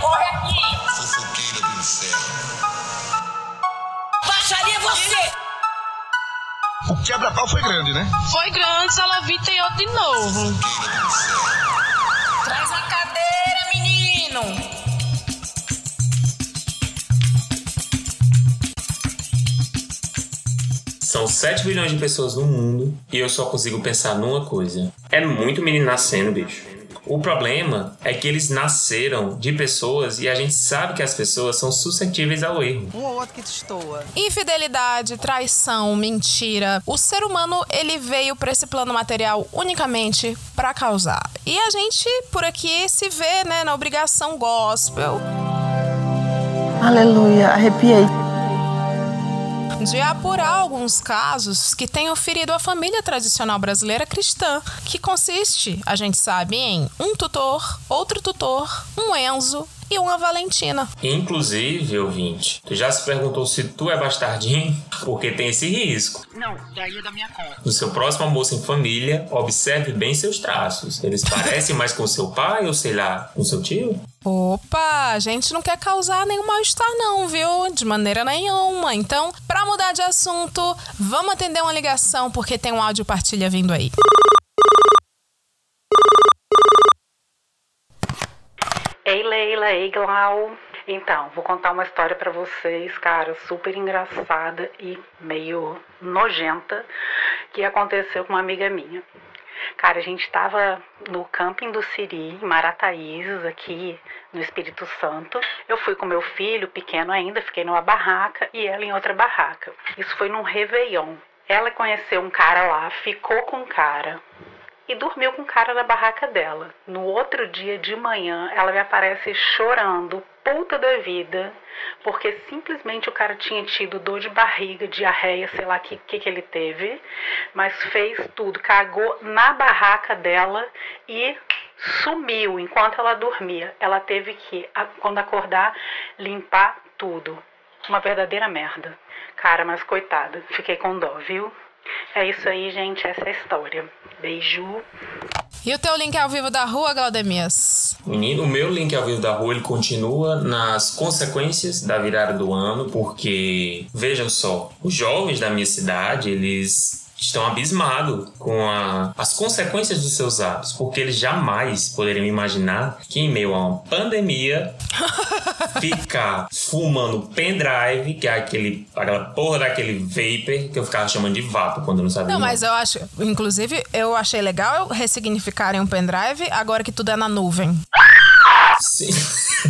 corre aqui! Fofoqueira do inferno. Baixaria você! O quebra-pau foi grande, né? Foi grande, Salavita tem outro de novo. Fofoqueira do inferno. Traz a cadeira, menino! São 7 bilhões de pessoas no mundo e eu só consigo pensar numa coisa. É muito menino nascendo, bicho. O problema é que eles nasceram de pessoas e a gente sabe que as pessoas são suscetíveis ao erro. Um ou outro que destoa. Infidelidade, traição, mentira. O ser humano, ele veio para esse plano material unicamente para causar. E a gente, por aqui, se vê, né, na obrigação gospel Aleluia, arrepiei. De apurar alguns casos que tenham ferido a família tradicional brasileira cristã, que consiste, a gente sabe, em um tutor, outro tutor, um Enzo e uma Valentina. Inclusive, ouvinte, tu já se perguntou se tu é bastardinho? Porque tem esse risco. Não, daí é da minha conta. No seu próximo almoço em família, observe bem seus traços. Eles parecem mais com seu pai ou, sei lá, com seu tio? Opa, a gente não quer causar nenhum mal-estar não, viu? De maneira nenhuma. Então, pra mudar de assunto, vamos atender uma ligação porque tem um áudio partilha vindo aí. Ei Leila, ei Glau. Então, vou contar uma história pra vocês, cara, super engraçada e meio nojenta que aconteceu com uma amiga minha. Cara, a gente tava no camping do Siri, em Marataízes, aqui no Espírito Santo. Eu fui com meu filho, pequeno ainda, fiquei numa barraca e ela em outra barraca. Isso foi num Réveillon. Ela conheceu um cara lá, ficou com o cara e dormiu com o cara na barraca dela. No outro dia de manhã, ela me aparece chorando, puta da vida, porque simplesmente o cara tinha tido dor de barriga, diarreia, sei lá o que, que, que ele teve, mas fez tudo, cagou na barraca dela e sumiu enquanto ela dormia. Ela teve que, quando acordar, limpar tudo. Uma verdadeira merda. Cara, mas coitada, fiquei com dó, viu? É isso aí, gente, essa é a história. Beijo. E o teu link ao vivo da rua, Glaudemias? Menino, o meu link ao vivo da rua ele continua nas consequências da virada do ano, porque vejam só, os jovens da minha cidade, eles estão abismados com a- as consequências dos seus atos, porque eles jamais poderiam imaginar que em meio a uma pandemia ficar fumando pendrive, que é aquele, aquela porra daquele vapor que eu ficava chamando de vapo quando eu não sabia. Não, mas eu acho, inclusive, eu achei legal ressignificarem um pendrive agora que tudo é na nuvem. Sim,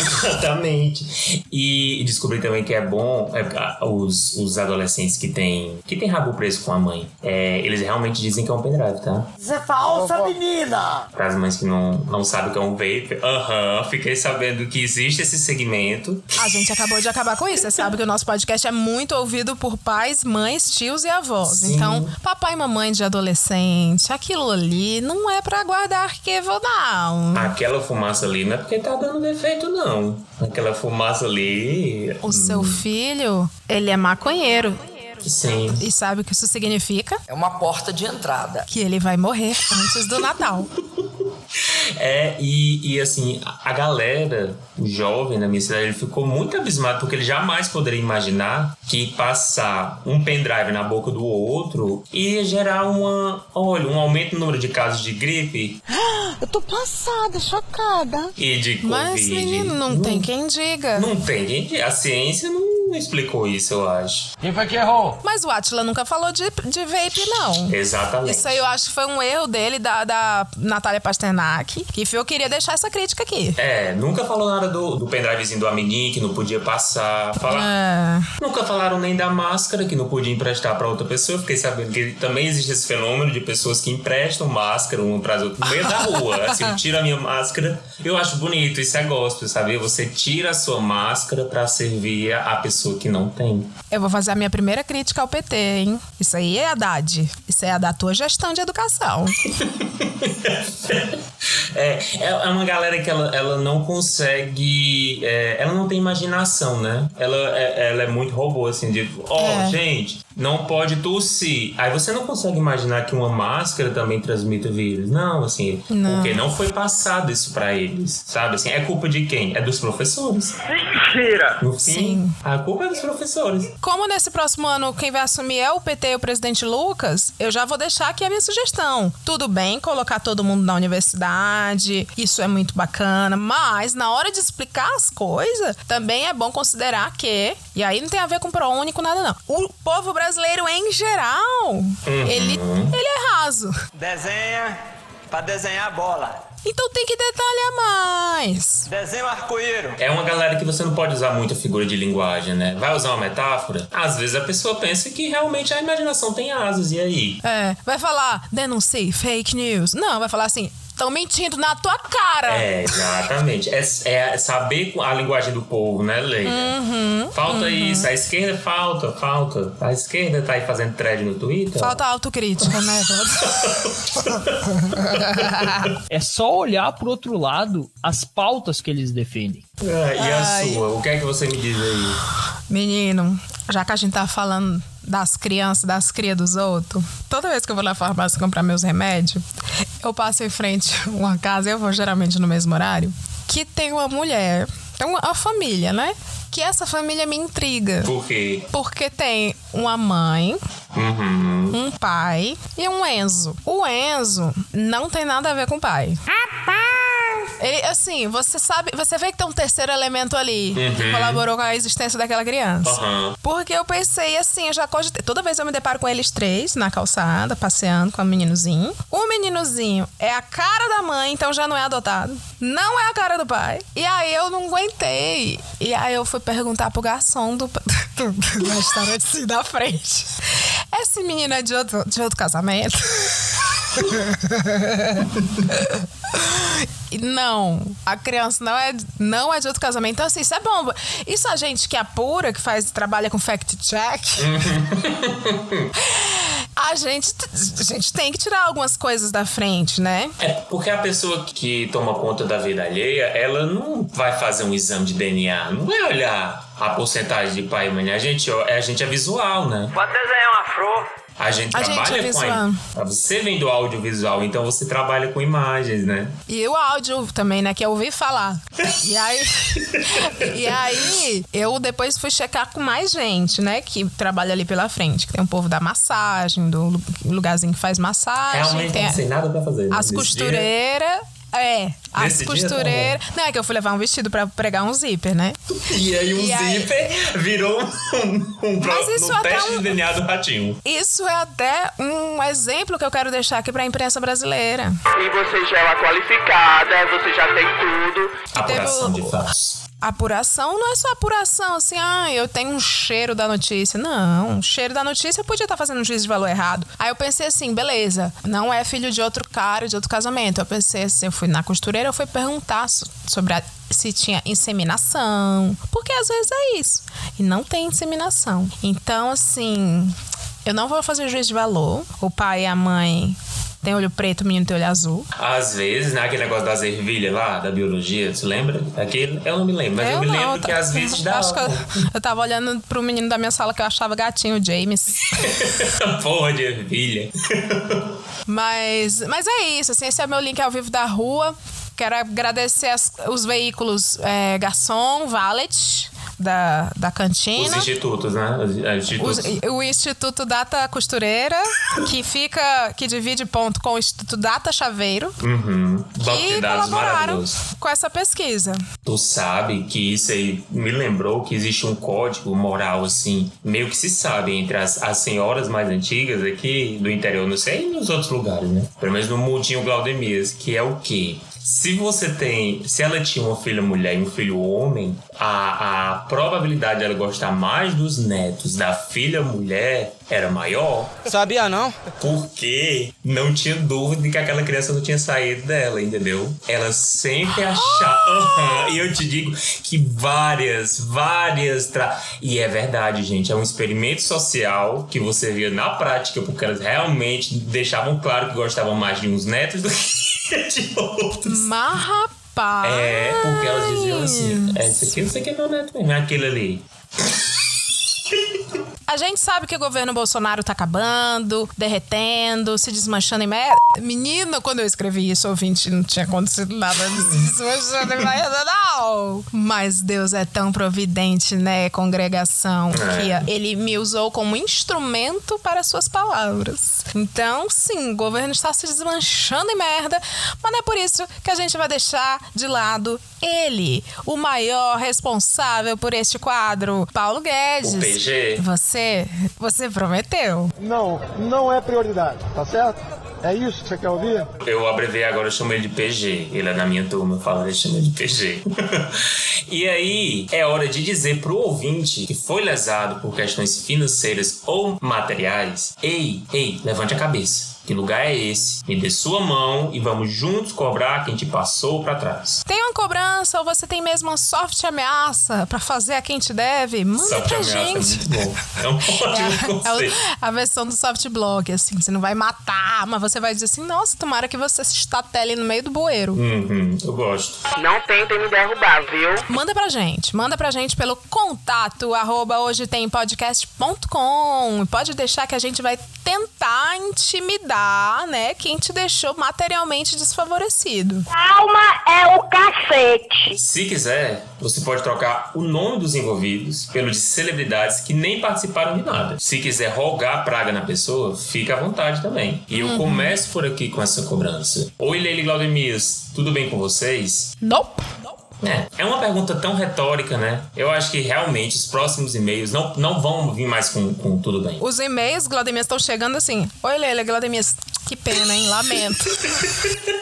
exatamente. E descobri também que é bom é, os, os adolescentes que têm que tem rabo preso com a mãe. é, eles realmente dizem que é um pendrive, tá? Isso é falsa, menina! Para as mães que não, não sabem o que é um vape. Aham, fiquei sabendo que existe esse segmento. A gente acabou de acabar com isso. Você sabe que o nosso podcast é muito ouvido por pais, mães, tios e avós. Sim. Então, papai e mamãe de adolescente, aquilo ali não é pra guardar arquivo, não. Aquela fumaça ali não é porque tá dando defeito, não. Aquela fumaça ali. O seu filho, ele é maconheiro. Sim. E sabe o que isso significa? É uma porta de entrada. Que ele vai morrer antes do Natal. É, e, e assim, a galera, o jovem na minha cidade, ele ficou muito abismado porque ele jamais poderia imaginar que passar um pendrive na boca do outro ia gerar uma, olha, um aumento no número de casos de gripe Eu tô passada, chocada. e de Covid. Mas, menino, não tem quem diga. Não tem quem diga. A ciência não explicou isso, eu acho. Quem foi que errou? Mas o Atila nunca falou de, de vape, não. Exatamente. Isso aí eu acho que foi um erro dele, da, da Natália Pasternak, que eu queria deixar essa crítica aqui. É, nunca falou nada do, do pendrivezinho do amiguinho que não podia passar. Fala, É. Nunca falaram nem da máscara que não podia emprestar pra outra pessoa. Eu Fiquei sabendo que também existe esse fenômeno de pessoas que emprestam máscara uma para outra no meio da rua. Assim, eu tiro a minha máscara. Eu acho bonito, isso é gospel, sabe? Você tira a sua máscara pra servir a a pessoa que não tem. Eu vou fazer a minha primeira crítica ao PT, hein? Isso aí é Haddad. Isso é a da tua gestão de educação. É, é, é uma galera que ela, ela não consegue. é, ela não tem imaginação, né? Ela, é, ela é muito robô, assim, de. Ó, É. gente, não pode tossir. Aí você não consegue imaginar que uma máscara também transmite vírus. Não, assim, Não. porque não foi passado isso pra eles, sabe? Assim, é culpa de quem? É dos professores. Mentira! No fim, Sim. a culpa é dos professores. Como nesse próximo ano quem vai assumir é o PT e o presidente Lucas, eu já vou deixar aqui a minha sugestão. Tudo bem colocar todo mundo na universidade, isso é muito bacana, mas na hora de explicar as coisas, também é bom considerar que, e aí não tem a ver com pró-único nada não, o povo brasileiro em geral, ele, ele é raso. Desenha pra desenhar a bola. Então tem que detalhar mais. Desenha o arco-íro. É uma galera que você não pode usar muita figura de linguagem, né? Vai usar uma metáfora? Às vezes a pessoa pensa que realmente a imaginação tem asas, e aí? É, vai falar, denuncie fake news. Não, vai falar assim, estão mentindo na tua cara. É, exatamente. É, é saber a linguagem do povo, né, Leila? Uhum, falta isso. A esquerda falta, falta. A esquerda tá aí fazendo thread no Twitter. Falta autocrítica, né? É só olhar pro outro lado as pautas que eles defendem. Ah, e a Ai. sua? O que é que você me diz aí? Menino, já que a gente tá falando das crianças, das crias dos outros, toda vez que eu vou na farmácia comprar meus remédios, eu passo em frente a uma casa, eu vou geralmente no mesmo horário, que tem uma mulher, tem uma, família, né? Que essa família me intriga. Por quê? Porque tem uma mãe, Uhum. um pai e um Enzo. O Enzo não tem nada a ver com o pai. Ele, assim, você sabe, você vê que tem um terceiro elemento ali que Uhum. colaborou com a existência daquela criança. Aham. Porque eu pensei assim, eu já cogitei. Toda vez eu me deparo com eles três na calçada, passeando com o meninozinho. O meninozinho é a cara da mãe, então já não é adotado. Não é a cara do pai. E aí eu não aguentei. E aí eu fui perguntar pro garçom do, do, do restaurante assim, da frente. Esse menino é de outro, de outro casamento? Não, a criança não é, não é de outro casamento. Então, assim, isso é bom. Isso a gente que apura, que faz, trabalha com fact-check, a gente, a gente tem que tirar algumas coisas da frente, né? É porque a pessoa que toma conta da vida alheia, ela não vai fazer um exame de DNA, não vai olhar a porcentagem de pai e mãe. A gente, ó, a gente é visual, né? Pode desenhar um afro. A gente A gente trabalha é com a, Você vem do audiovisual, então você trabalha com imagens, né? E o áudio também, né? Que eu ouvi falar. E aí, e aí, eu depois fui checar com mais gente, né? Que trabalha ali pela frente. Que tem um povo da massagem, do lu- lugarzinho que faz massagem. Realmente tem não sei nada pra fazer. né? As costureiras. É, as Nesse dia, tá costureiras. Não, é que eu fui levar um vestido pra pregar um zíper, né? E aí um E aí- zíper virou um, um pro- até teste um- de DNA do ratinho. Isso é até um exemplo que eu quero deixar aqui pra imprensa brasileira. E você já é uma qualificada, você já tem tudo. Apuração teve o- de fatos. Apuração não é só apuração, assim, ah, eu tenho um cheiro da notícia. Não, um cheiro da notícia eu podia estar fazendo um juízo de valor errado. Aí eu pensei assim, beleza, não é filho de outro cara, de outro casamento. Eu pensei assim, eu fui na costureira, eu fui perguntar so- sobre a- se tinha inseminação. Porque às vezes é isso. E não tem inseminação. Então, assim, eu não vou fazer juízo de valor. O pai e a mãe têm olho preto, o menino tem olho azul. Às vezes, né, aquele negócio das ervilhas lá, da biologia, você lembra? Aquele, eu não me lembro, mas eu, me não, lembro eu que às vezes dá. Acho que eu, eu tava olhando pro menino da minha sala que eu achava gatinho, o James. Porra de ervilha. Mas, mas é isso, assim, esse é o meu link ao vivo da rua. Quero agradecer as- os veículos é, Garçom, Valet, da, da Os cantina. institutos, né? Os institutos. Os- o Instituto Data Costureira, que fica, que divide ponto com o Instituto Data Chaveiro, Uhum. Banco que de dados colaboraram com essa pesquisa. Tu sabe que isso aí me lembrou que existe um código moral, assim, meio que se sabe entre as, as senhoras mais antigas aqui do interior, não sei nos outros lugares, né? Pelo menos no mundinho Glaudemias, que é o quê? Se você tem. Se ela tinha uma filha mulher e um filho homem, a, a probabilidade dela gostar mais dos netos da filha mulher era maior. Sabia não? Porque não tinha dúvida de que aquela criança não tinha saído dela, entendeu? Ela sempre achava. E eu te digo que várias, várias. Tra... E é verdade, gente. É um experimento social que você via na prática, porque elas realmente deixavam claro que gostavam mais de uns netos do que de outros. Mas, rapaz. É, porque elas diziam assim: é, esse aqui não sei o que é meu neto mesmo, é aquele ali. A gente sabe que o governo Bolsonaro tá acabando, derretendo, se desmanchando em merda. Menina, quando eu escrevi isso, ouvinte, não tinha acontecido nada de se desmanchando em merda, não. Mas Deus é tão providente, né, congregação, É. que ele me usou como instrumento para suas palavras. Então, sim, o governo está se desmanchando em merda, mas não é por isso que a gente vai deixar de lado ele, o maior responsável por este quadro, Paulo Guedes. O PG. Você, você prometeu. Não, não é prioridade, tá certo? É isso que você quer ouvir? Eu abrevei agora, eu chamo ele de PG. Ele é da minha turma, eu falo, ele chama de PG. e aí, é hora de dizer pro ouvinte que foi lesado por questões financeiras ou materiais: ei, ei, levante a cabeça. Que lugar é esse? Me dê sua mão e vamos juntos cobrar quem te passou pra trás. Tem uma cobrança ou você tem mesmo uma soft ameaça pra fazer a quem te deve? Manda Soft pra é gente. muito bom. É um ótimo É conceito. o- a versão do soft block, assim, você não vai matar, mas você vai dizer assim, nossa, tomara que você se estatele no meio do bueiro. Uhum, eu gosto. Não tentem me derrubar, viu? Manda pra gente, manda pra gente pelo contato arroba hoje tem podcast.com. Pode deixar que a gente vai tentar intimidar, né, quem te deixou materialmente desfavorecido. Alma é o cacete. Se quiser, você pode trocar o nome dos envolvidos pelo de celebridades que nem participaram de nada. Se quiser rogar praga na pessoa, fica à vontade também. E eu Uhum. começo por aqui com essa cobrança. Oi, Leila e Glaudemias, tudo bem com vocês? Nope. É, é uma pergunta tão retórica, né? Eu acho que realmente os próximos e-mails não, não vão vir mais com, com tudo bem. Os e-mails, Glaudemias, estão chegando assim. Oi, Leila, Glaudemias. Que pena, hein? Lamento.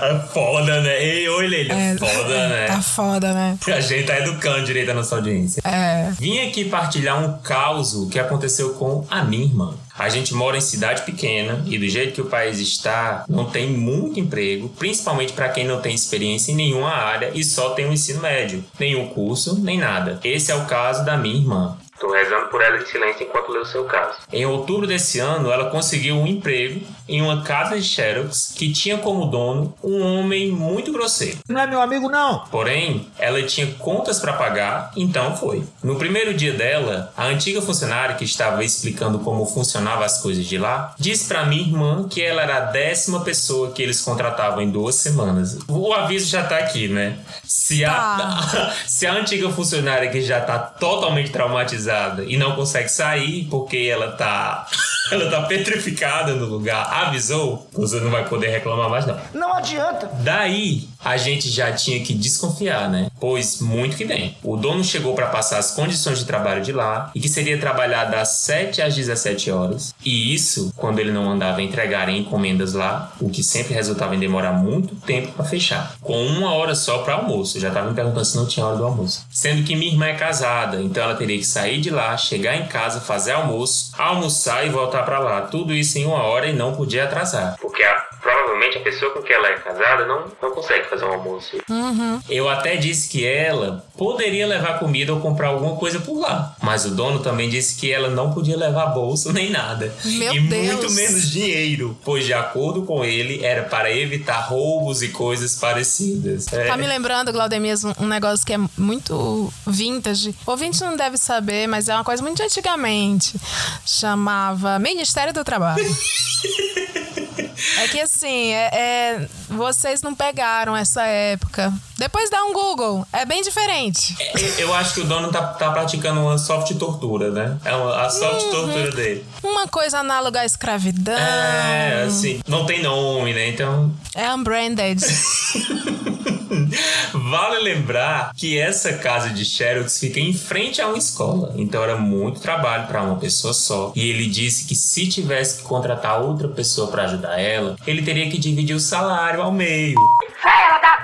É foda, né? Ei, oi, Leila. foda, né? Tá foda, né? A gente tá educando direito a nossa audiência. É. Vim aqui partilhar um caos que aconteceu com a minha irmã. A gente mora em cidade pequena e do jeito que o país está, não tem muito emprego, principalmente para quem não tem experiência em nenhuma área e só tem o ensino médio, nenhum curso, nem nada. Esse é o caso da minha irmã. Tô rezando por ela em silêncio enquanto lê o seu caso. Em outubro desse ano, ela conseguiu um emprego em uma casa de Xerox que tinha como dono um homem muito grosseiro. Não é meu amigo, não. Porém, ela tinha contas para pagar, então foi. No primeiro dia dela, a antiga funcionária que estava explicando como funcionava as coisas de lá, disse para minha irmã que ela era a décima pessoa que eles contratavam em duas semanas. O aviso já tá aqui, né? Se a, se a antiga funcionária que já tá totalmente traumatizada e não consegue sair porque ela tá ela tá petrificada no lugar, avisou, você não vai poder reclamar mais não. Não adianta. Daí a gente já tinha que desconfiar, né? Pois muito que bem. O dono chegou para passar as condições de trabalho de lá e que seria trabalhar das 7 às 17 horas. E isso quando ele não mandava entregarem encomendas lá, o que sempre resultava em demorar muito tempo para fechar. Com uma hora só para almoço. Eu já tava me perguntando se não tinha hora do almoço. Sendo que minha irmã é casada, então ela teria que sair de lá, chegar em casa, fazer almoço, almoçar e voltar para lá. Tudo isso em uma hora e não podia atrasar. Porque a, provavelmente a pessoa com quem ela é casada não, não consegue fazer um almoço. Uhum. Eu até disse que ela poderia levar comida ou comprar alguma coisa por lá. Mas o dono também disse que ela não podia levar bolsa nem nada. Meu e Deus. muito menos dinheiro. Pois, de acordo com ele, era para evitar roubos e coisas parecidas. É. Tá me lembrando, Glaudemias, um, negócio que é muito vintage. O ouvinte não deve saber, mas é uma coisa muito antigamente. Chamava Ministério do Trabalho. É que assim, é, é- vocês não pegaram essa época. Depois dá um Google, é bem diferente. Eu- Eu acho que o dono tá, tá praticando uma soft tortura, né? É uma, a soft Uhum. tortura dele. Uma coisa análoga à escravidão. É, assim, não tem nome, né? Então, É unbranded. Vale lembrar que essa casa de Xerox fica em frente a uma escola, então era muito trabalho para uma pessoa só. E ele disse que se tivesse que contratar outra pessoa para ajudar ela, ele teria que dividir o salário ao meio. Fera da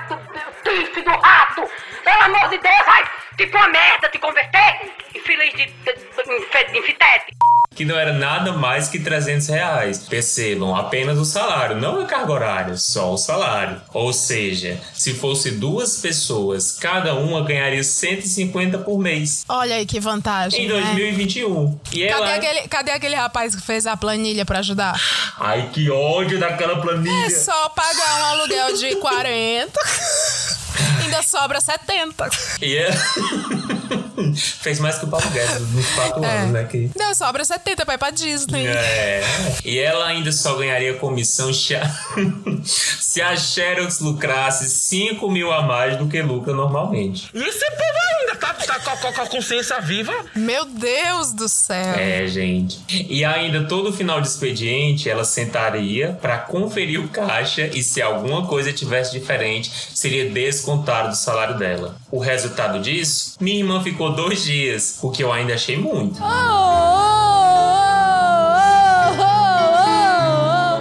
do, do, rato! Pelo amor de Deus, vai! Te tua merda, te converter! Infeliz de, de, de, de infitete! Que não era nada mais que 300 reais. Percebam, apenas o salário, não a carga horária, só o salário. Ou seja, se fosse duas pessoas, cada uma ganharia 150 por mês. Olha aí que vantagem. Em né? 2021. E Cadê, ela... aquele, cadê aquele rapaz que fez a planilha pra ajudar? Ai, que ódio daquela planilha. É só pagar um aluguel de 40. Ainda sobra 70. E ela... Fez mais que o Paulo Guedes nos quatro É. anos, né? Que... Ainda sobra 70 pra ir pra Disney. É. E ela ainda só ganharia comissão se a, se a Xerox lucrasse 5 mil a mais do que lucra normalmente. E esse povo ainda tá, tá com, a consciência viva? Meu Deus do céu. É, gente. E ainda todo final de expediente ela sentaria pra conferir o caixa e se alguma coisa tivesse diferente, seria descontado do salário dela. O resultado disso? Minha irmã ficou dois dias, o que eu ainda achei muito.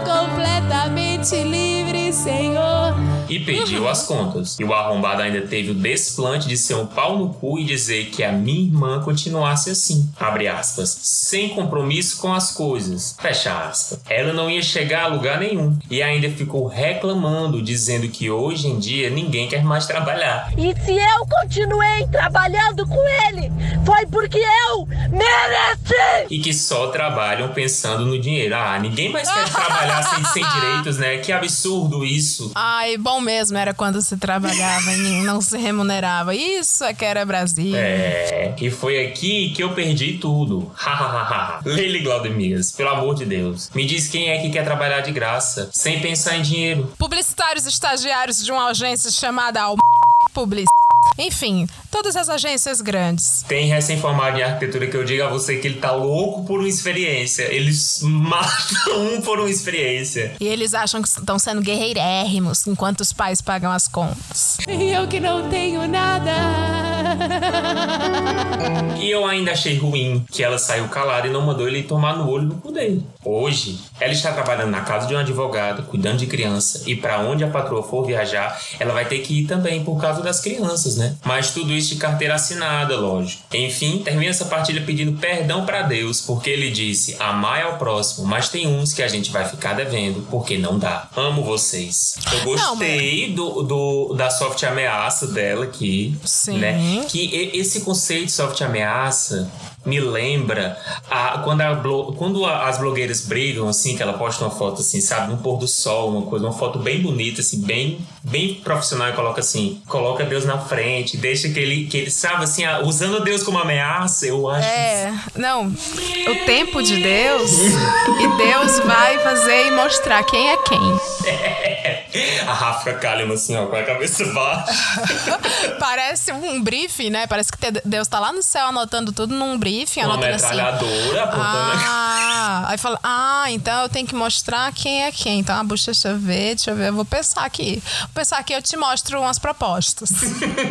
completamente livre, Senhor. E pediu as contas. E o arrombado ainda teve o desplante de ser um pau no cu e dizer que a minha irmã continuasse assim. Abre aspas. Sem compromisso com as coisas. Fecha aspas. Ela não ia chegar a lugar nenhum. E ainda ficou reclamando, dizendo que hoje em dia ninguém quer mais trabalhar. E se eu continuei trabalhando com ele, foi porque eu mereci! E que só trabalham pensando no dinheiro. Ah, ninguém mais quer trabalhar sem, sem direitos, né? Que absurdo isso. Ai, bom mesmo era quando se trabalhava e não se remunerava. Isso é que era Brasil. É, e foi aqui que eu perdi tudo. Hahaha. Leile Glaudemias, pelo amor de Deus. Me diz quem é que quer trabalhar de graça, sem pensar em dinheiro. Publicitários estagiários de uma agência chamada Al... Public. Enfim, todas as agências grandes. Tem recém-formado em arquitetura que eu digo a você que ele tá louco por uma experiência. Eles matam um por uma experiência. E eles acham que estão sendo guerreirérrimos enquanto os pais pagam as contas. E eu que não tenho nada. E eu ainda achei ruim que ela saiu calada e não mandou ele tomar no olho do cu dele. Hoje, ela está trabalhando na casa de um advogado, cuidando de criança, e para onde a patroa for viajar, ela vai ter que ir também por causa das crianças, né? Mas tudo isso de carteira assinada, lógico. Enfim, termina essa partilha pedindo perdão para Deus, porque ele disse: amar ao próximo, mas tem uns que a gente vai ficar devendo, porque não dá. Amo vocês. Eu gostei do, do, da soft ameaça dela aqui, Sim. né? Que esse conceito de soft ameaça me lembra a, quando, a quando a- as blogueiras brigam, assim, que ela posta uma foto, assim, sabe, no pôr do sol, uma coisa, uma foto bem bonita, assim, bem, bem profissional e coloca assim, coloca Deus na frente, deixa que ele, que ele sabe, assim, usando Deus como ameaça, eu acho É, não. O tempo de Deus e Deus vai fazer e mostrar quem é quem. a Rafa Kalimann, assim, ó, com a cabeça baixa. Parece um briefing, né? Parece que Deus tá lá no céu anotando tudo num briefing, Uma anotando assim. metralhadora Ah, aí fala, ah, então eu tenho que mostrar quem é quem. Então, a bucha, deixa eu ver, deixa eu ver, eu vou pensar aqui. Vou pensar aqui, eu te mostro umas propostas.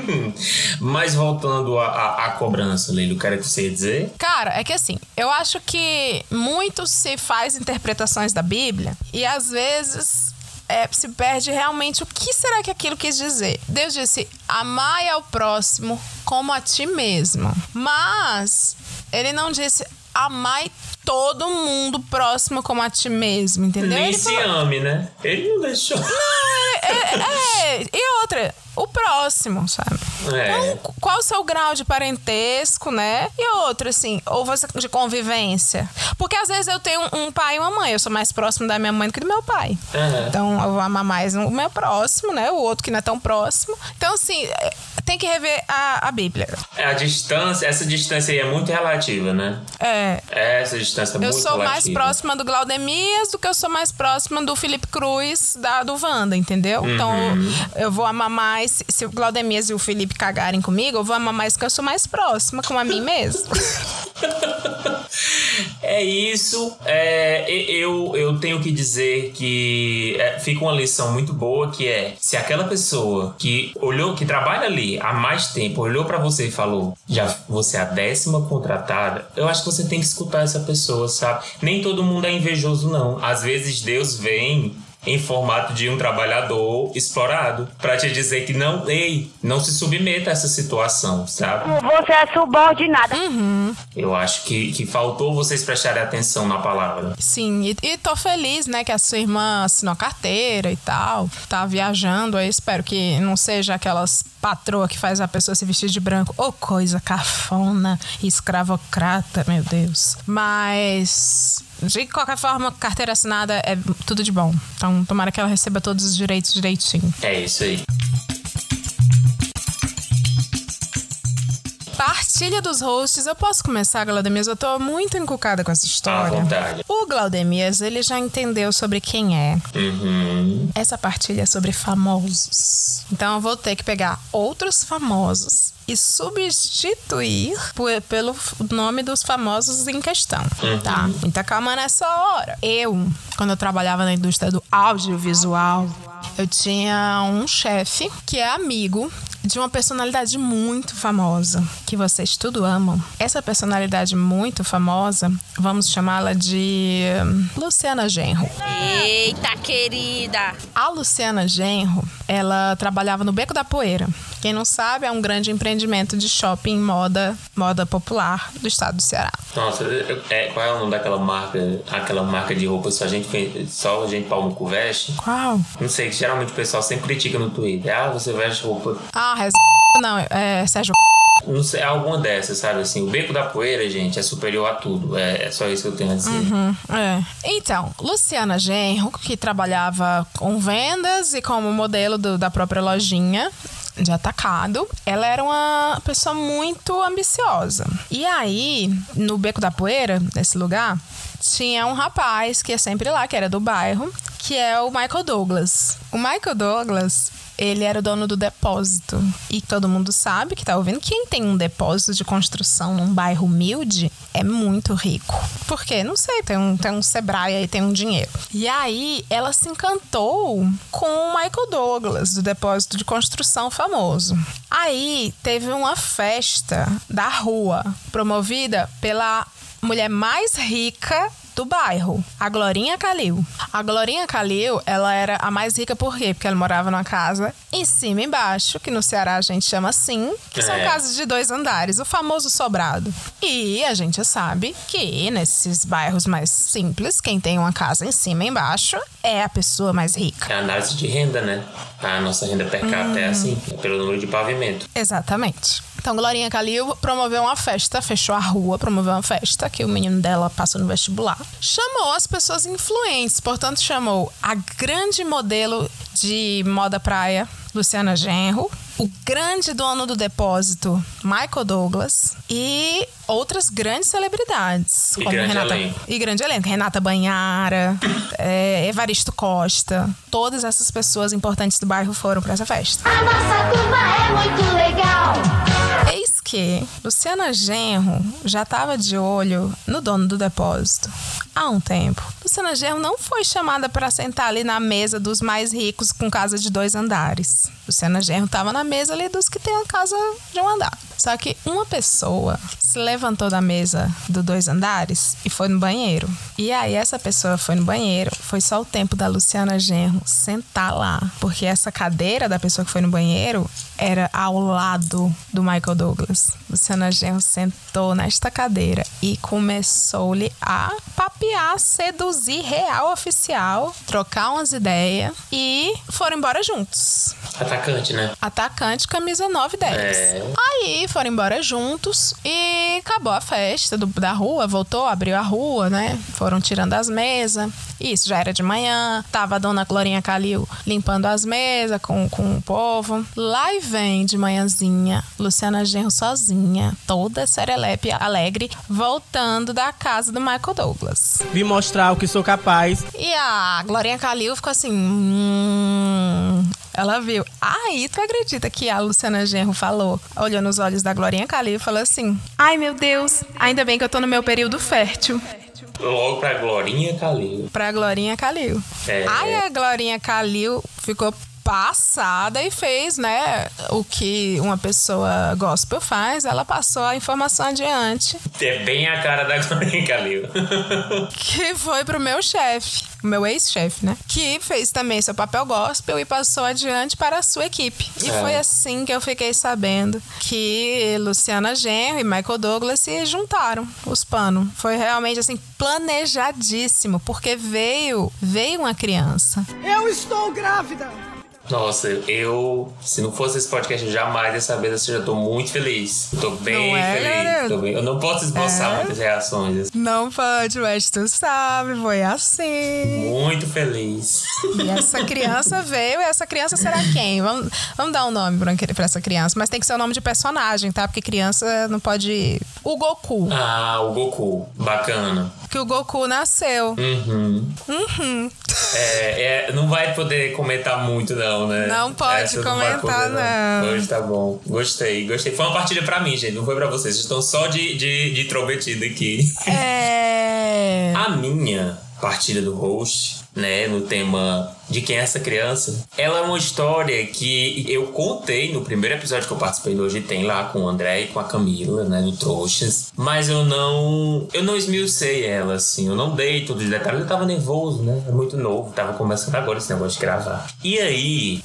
Mas voltando à cobrança, Leila, o que era que você ia dizer? Cara, é que assim, eu acho que muito se faz interpretações da Bíblia e às vezes é, se perde realmente o que será que aquilo quis dizer. Deus disse: amai ao próximo como a ti mesmo. Mas ele não disse amai todo mundo próximo como a ti mesmo, entendeu? Nem Ele se falou- ame, né? Ele não deixou. é, é, e outra, o próximo, sabe? É. Então, qual o seu grau de parentesco, né? E outro, assim, ou você de convivência. Porque às vezes eu tenho um, pai e uma mãe, eu sou mais próximo da minha mãe do que do meu pai. Aham. Então eu vou amar mais o meu próximo, né? O outro que não é tão próximo. Então, assim, é, tem que rever a, a Bíblia. É, A distância, essa distância aí é muito relativa, né? É. Essa distância é Eu muito sou relativa. mais próxima do Glaudemias do que eu sou mais próxima do Felipe Cruz, da, do Wanda, entendeu? Então Uhum. eu vou amar mais. Se, se o Glaudemias e o Felipe cagarem comigo, eu vou amar mais porque eu sou mais próxima com a mim mesmo. É isso. É, eu, eu tenho que dizer que é, fica uma lição muito boa que é se aquela pessoa que olhou, que trabalha ali há mais tempo, olhou pra você e falou, já você é a décima contratada, eu acho que você tem que escutar essa pessoa, sabe? Nem todo mundo é invejoso, não. Às vezes Deus vem em formato de um trabalhador explorado. Pra te dizer que não, ei, não se submeta a essa situação, sabe? Você é subordinada. Uhum. Eu acho que, que faltou vocês prestarem atenção na palavra. Sim, e, e tô feliz, né, que a sua irmã assinou carteira e tal. Tá viajando aí, espero que não seja aquelas patroa que faz a pessoa se vestir de branco. Ô, coisa cafona, escravocrata, meu Deus. Mas de qualquer forma, carteira assinada é tudo de bom. Então, tomara que ela receba todos os direitos direitinho. É isso aí. Partilha dos hosts. Eu posso começar, Glaudemias? Eu tô muito encucada com essa história. À vontade. O Glaudemias, ele já entendeu sobre quem é. Uhum. Essa partilha é sobre famosos. Então eu vou ter que pegar outros famosos e substituir por- pelo nome dos famosos em questão, tá? Muita calma nessa hora. Eu, quando eu trabalhava na indústria do audiovisual, eu tinha um chefe que é amigo de uma personalidade muito famosa, que vocês tudo amam. Essa personalidade muito famosa, vamos chamá-la de hum, Luciana Genro. Eita, querida! A Luciana Genro, ela trabalhava no Beco da Poeira. Quem não sabe, é um grande empreendimento de shopping moda, moda popular do estado do Ceará. Nossa, é, qual é o nome daquela marca? Aquela marca de roupa só a gente, só a gente pau no cu veste? Qual? Não sei, geralmente o pessoal sempre critica no Twitter. Ah, você veste roupa. Ah, res... não, é Sérgio. Não sei, alguma dessas, sabe? Assim, o beco da poeira, gente, é superior a tudo. É, é só isso que eu tenho a dizer. Uhum, é. Então, Luciana Genro, que trabalhava com vendas e como modelo do- da própria lojinha de atacado, ela era uma pessoa muito ambiciosa. E aí, no Beco da Poeira, nesse lugar, tinha um rapaz que é sempre lá, que era do bairro, que é o Michael Douglas. O Michael Douglas, ele era o dono do depósito. E todo mundo sabe que tá ouvindo, quem tem um depósito de construção num bairro humilde é muito rico. Por quê? Não sei, tem um, tem um Sebrae aí, tem um dinheiro. E aí, ela se encantou com o Michael Douglas, do depósito de construção famoso. Aí, teve uma festa da rua, promovida pela mulher mais rica do bairro, a Glorinha Calil. A Glorinha Calil, ela era a mais rica por quê? Porque ela morava numa casa em cima e embaixo, que no Ceará a gente chama assim, que são É. casas de dois andares, o famoso sobrado. E a gente sabe que nesses bairros mais simples, quem tem uma casa em cima e embaixo é a pessoa mais rica. É a análise de renda, né? A nossa renda per capita é assim, é pelo número de pavimento. Exatamente. Então, Glorinha Calil promoveu uma festa, fechou a rua, promoveu uma festa, que o menino dela passou no vestibular. Chamou as pessoas influentes, portanto, chamou a grande modelo de moda praia, Luciana Genro, o grande dono do depósito, Michael Douglas, e outras grandes celebridades. E grande Renata, elenco. e grande elenco. Renata Banhara, é, Evaristo Costa. Todas essas pessoas importantes do bairro foram para essa festa. A nossa turma é muito legal. Eis que Luciana Genro já estava de olho no dono do depósito há um tempo. Luciana Genro não foi chamada para sentar ali na mesa dos mais ricos com casa de dois andares. Luciana Genro estava na mesa ali dos que têm a casa de um andar. Só que uma pessoa se levantou da mesa do dois andares e foi no banheiro. E aí essa pessoa foi no banheiro, foi só o tempo da Luciana Genro sentar lá, porque essa cadeira da pessoa que foi no banheiro era ao lado do Michael Douglas. Luciana Genro sentou nesta cadeira e começou-lhe a papear, seduzir real oficial, trocar umas ideias e foram embora juntos. Atacante, né? Atacante, camisa 9 e 10. É. Aí foram embora juntos e acabou a festa do- da rua, voltou, abriu a rua, né? Foram tirando as mesas. Isso já era de manhã. Tava a dona Glorinha Calil limpando as mesas com, com o povo. Lá e vem de manhãzinha, Luciana Genro sozinha, toda serelepe, alegre, voltando da casa do Michael Douglas. Vim mostrar o que sou capaz. E a Glorinha Calil ficou assim. Hum, ela viu. Aí tu acredita que a Luciana Genro falou, olhou nos olhos da Glorinha Calil e falou assim: Ai meu Deus, ainda bem que eu tô no meu período fértil. Logo pra Glorinha Calil. Pra Glorinha Calil. É. Aí a Glorinha Calil ficou passada e fez, né, o que uma pessoa gospel faz, ela passou a informação adiante, É bem a cara da Glorinha Calil. que foi pro meu chefe. O meu ex-chefe, né? Que fez também seu papel gospel e passou adiante para a sua equipe. E É. foi assim que eu fiquei sabendo que Luciana Genro e Michael Douglas se juntaram, os pano. Foi realmente assim planejadíssimo, porque veio, veio uma criança. Eu estou grávida! Nossa, eu, se não fosse esse podcast, eu jamais ia saber dessa. Eu tô muito feliz. Eu tô bem é, feliz. Tô bem- Eu não posso esboçar É? muitas reações. Não pode, mas tu sabe, foi assim. Muito feliz. E essa criança veio, e essa criança será quem? Vamos, vamos dar um nome pra, essa criança, mas tem que ser o nome de personagem, tá? Porque criança não pode. O Goku. Ah, o Goku. Bacana. Que o Goku nasceu. Uhum. Uhum. É, é, não vai poder comentar muito, não, né? Não pode Essa não vai comentar, não. Hoje tá bom. Gostei, gostei. Foi uma partilha pra mim, gente. Não foi pra vocês. Vocês estão só de, de, de aqui. É. A minha partilha do host, né, no tema de quem é essa criança, ela é uma história que eu contei no primeiro episódio que eu participei do Hoje Tem lá com o André e com a Camila, né, no Trouxas, mas eu não eu não esmiucei ela, assim, eu não dei todos os detalhes, eu tava nervoso, né, é muito novo, tava começando agora esse negócio de gravar. E aí,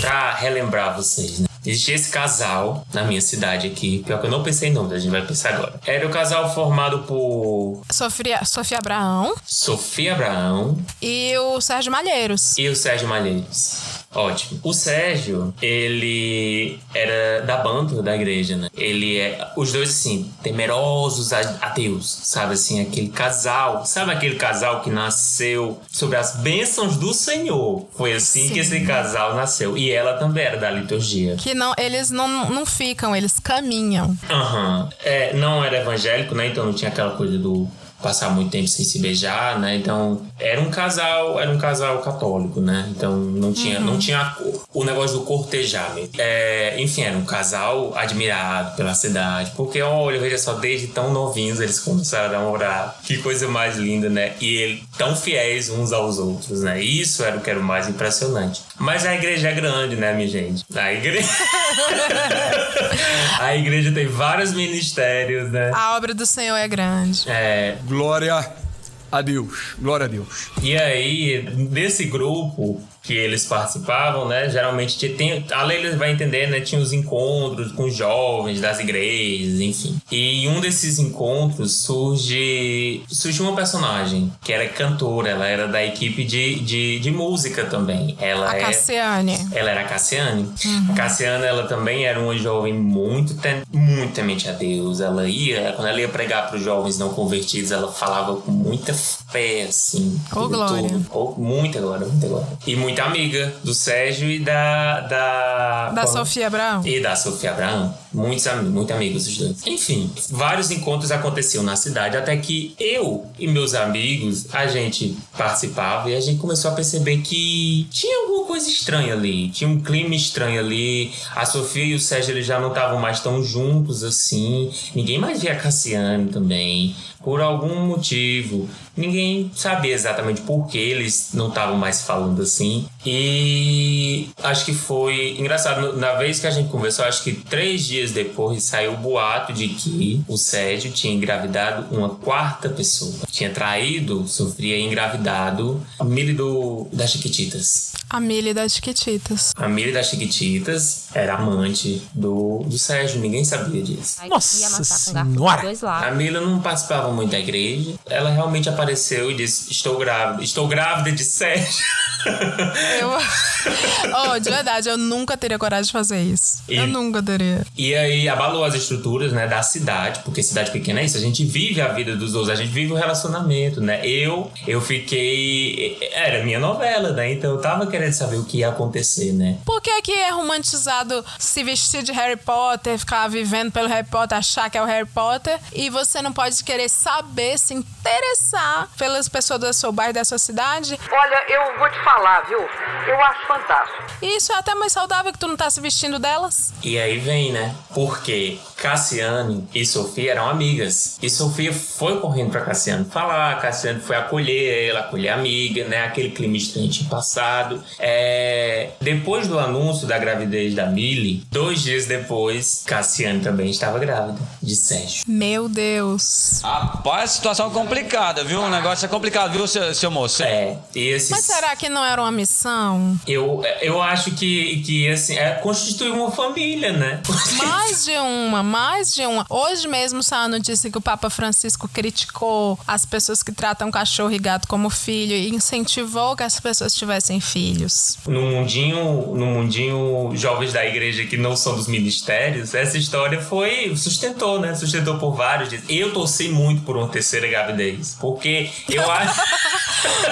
pra relembrar vocês, né, Existia esse casal na minha cidade aqui. Pior que eu não pensei em nome, a gente vai pensar agora. Era o casal formado por Sofia, Sofia Abraão Sofia Abraão e o Sérgio Malheiros. e o Sérgio Malheiros. Ótimo. O Sérgio, ele era da banda da igreja, né? Ele é. Os dois, assim, temerosos a- ateus, sabe? Assim, aquele casal. Sabe aquele casal que nasceu sobre as bênçãos do Senhor? Foi assim Sim. que esse casal nasceu. E ela também era da liturgia. Que não, eles não, não ficam, eles caminham. Aham. É, não era evangélico, né? Então não tinha aquela coisa do passar muito tempo sem se beijar, né? Então era um casal, era um casal católico, né? Então não tinha, Uhum. não tinha o negócio do cortejar mesmo. É, enfim, era um casal admirado pela cidade, porque olha, veja só, desde tão novinhos eles começaram a namorar. Que coisa mais linda, né? E eles tão fiéis uns aos outros, né? Isso era o que era o mais impressionante. Mas a igreja é grande, né, minha gente? A igreja A igreja tem vários ministérios, né? A obra do Senhor é grande. É, Glória a Deus. Glória a Deus. E aí, desse grupo que eles participavam, né? Geralmente tinha, tem, a Leila vai entender, né? Tinha os encontros com os jovens das igrejas, enfim. E em um desses encontros surge, surge uma personagem que era cantora, ela era da equipe de, de, de música também. Ela A é. Cassiane. Ela era a Cassiane. Uhum. A Cassiane, ela também era uma jovem muito, tem- muito temente a Deus. Ela ia, quando ela ia pregar para os jovens não convertidos, ela falava com muita fé, assim. Ô, tudo, glória. Ô, muita glória, muita glória. E muita amiga do Sérgio e da. Da, Da Sofia Abraão. E da Sofia Abraão. Muitos, muito amigos os dois. Enfim, vários encontros aconteciam na cidade, até que eu e meus amigos, a gente participava e a gente começou a perceber que tinha alguma coisa estranha ali. Tinha um clima estranho ali. A Sofia e o Sérgio eles já não estavam mais tão juntos assim. Ninguém mais via a Cassiane também. Por algum motivo. Ninguém sabia exatamente por que eles não estavam mais falando assim. E acho que foi engraçado. Na vez que a gente conversou, acho que três dias depois saiu o boato de que o Sérgio tinha engravidado uma quarta pessoa. Tinha traído, sofria engravidado a Mili do, das Chiquititas. A Millie das Chiquititas. A Mili das Chiquititas era amante do, do Sérgio, ninguém sabia disso. Nossa senhora! A Mila não participava muito da igreja. Ela realmente apareceu e disse: Estou grávida. Estou grávida de Sérgio. Eu. oh, de verdade, eu nunca teria coragem de fazer isso. E- Eu nunca teria. E aí abalou as estruturas, né, da cidade, porque cidade pequena é isso, a gente vive a vida dos outros, a gente vive o relacionamento, né? Eu, eu fiquei, era minha novela, né? Então eu tava querendo saber o que ia acontecer, né? Por que, que é romantizado se vestir de Harry Potter, ficar vivendo pelo Harry Potter, achar que é o Harry Potter, e você não pode querer saber, se interessar pelas pessoas do seu bairro, da sua cidade? Olha, eu vou te falar, viu? Eu acho fantástico. E isso é até mais saudável que tu não tá se vestindo delas. E aí vem, né? Porque Cassiane e Sofia eram amigas. E Sofia foi correndo pra Cassiane falar, Cassiane foi acolher ela, acolher a amiga, né? Aquele clima estranho tinha passado. É... Depois do anúncio da gravidez da Millie, dois dias depois, Cassiane também estava grávida de Sérgio. Meu Deus. Rapaz, situação complicada, viu? O negócio é complicado, viu, seu, seu moço? É. E esses... Mas será que não era uma missão? Eu, eu acho que, que assim, é constituir uma família, né? Mais de uma, mais de uma. Hoje mesmo saiu a notícia que o Papa Francisco criticou as pessoas que tratam cachorro e gato como filho e incentivou que as pessoas tivessem filhos. No mundinho, no mundinho jovens da igreja que não são dos ministérios, essa história foi sustentou, né? Sustentou por vários dias. Eu torci muito por uma terceira gravidez, porque eu acho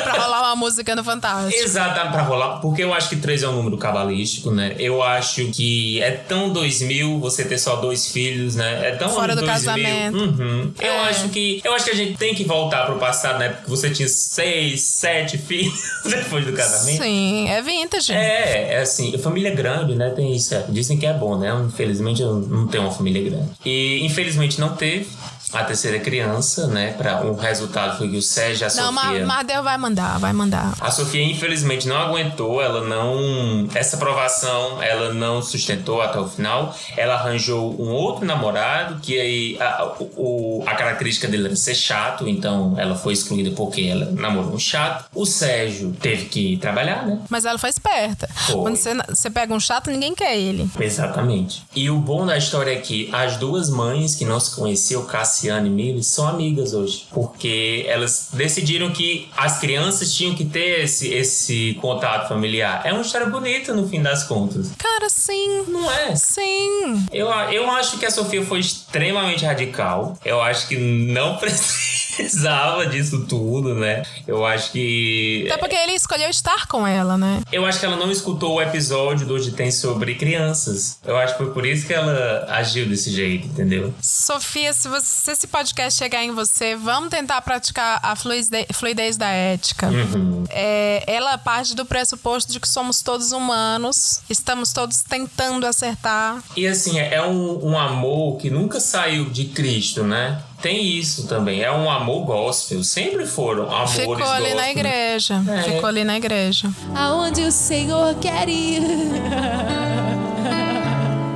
pra rolar uma música no Fantástico. Exato, pra rolar, porque eu acho que três é um número cabalístico, né? Eu acho que é tão 2000 você ter só dois filhos, né? É tão Fora do 2000. casamento. Uhum. Eu É. acho que eu acho que a gente tem que voltar pro passado, né? Porque você tinha seis, sete filhos depois do casamento. Sim, é vintage. É, é assim, família grande, né? Tem isso. é, Dizem que é bom, né? Infelizmente eu não tenho uma família grande. E infelizmente não teve a terceira criança, né? Para o resultado foi que o Sérgio e a Não, Sofia. mas Deus vai mandar, vai mandar. A Sofia, infelizmente, não aguentou, ela não. Essa aprovação ela não sustentou até o final. Ela arranjou um outro namorado, que aí a, o, a característica dele era ser chato, então ela foi excluída porque ela namorou um chato. O Sérgio teve que trabalhar, né? Mas ela foi esperta. Foi. Quando você, você pega um chato, ninguém quer ele. Exatamente. E o bom da história é que as duas mães que não se conheciam, Cassiane e Milly, são amigas hoje. Porque elas decidiram que as crianças tinham que ter esse, esse contato familiar. É uma história bonita no fim das contas. Cara, sim. Não é? Sim. Eu, eu acho que a Sofia foi extremamente radical. Eu acho que não precisava disso tudo, né? Eu acho que. Até porque ele escolheu estar com ela, né? Eu acho que ela não escutou o episódio do Hoje Tem sobre crianças. Eu acho que foi por isso que ela agiu desse jeito, entendeu? Sofia, se, você, se esse podcast chegar em você, vamos tentar praticar a fluide- fluidez da ética. Uhum. É, ela parte do pressuposto de que somos todos humanos, estamos todos tentando acertar. E assim, é um, um amor que nunca saiu de Cristo, né? Tem isso também. É um amor gospel. Sempre foram amores Ficou ali gospel. na igreja. É. Ficou ali na igreja. Aonde o Senhor quer ir.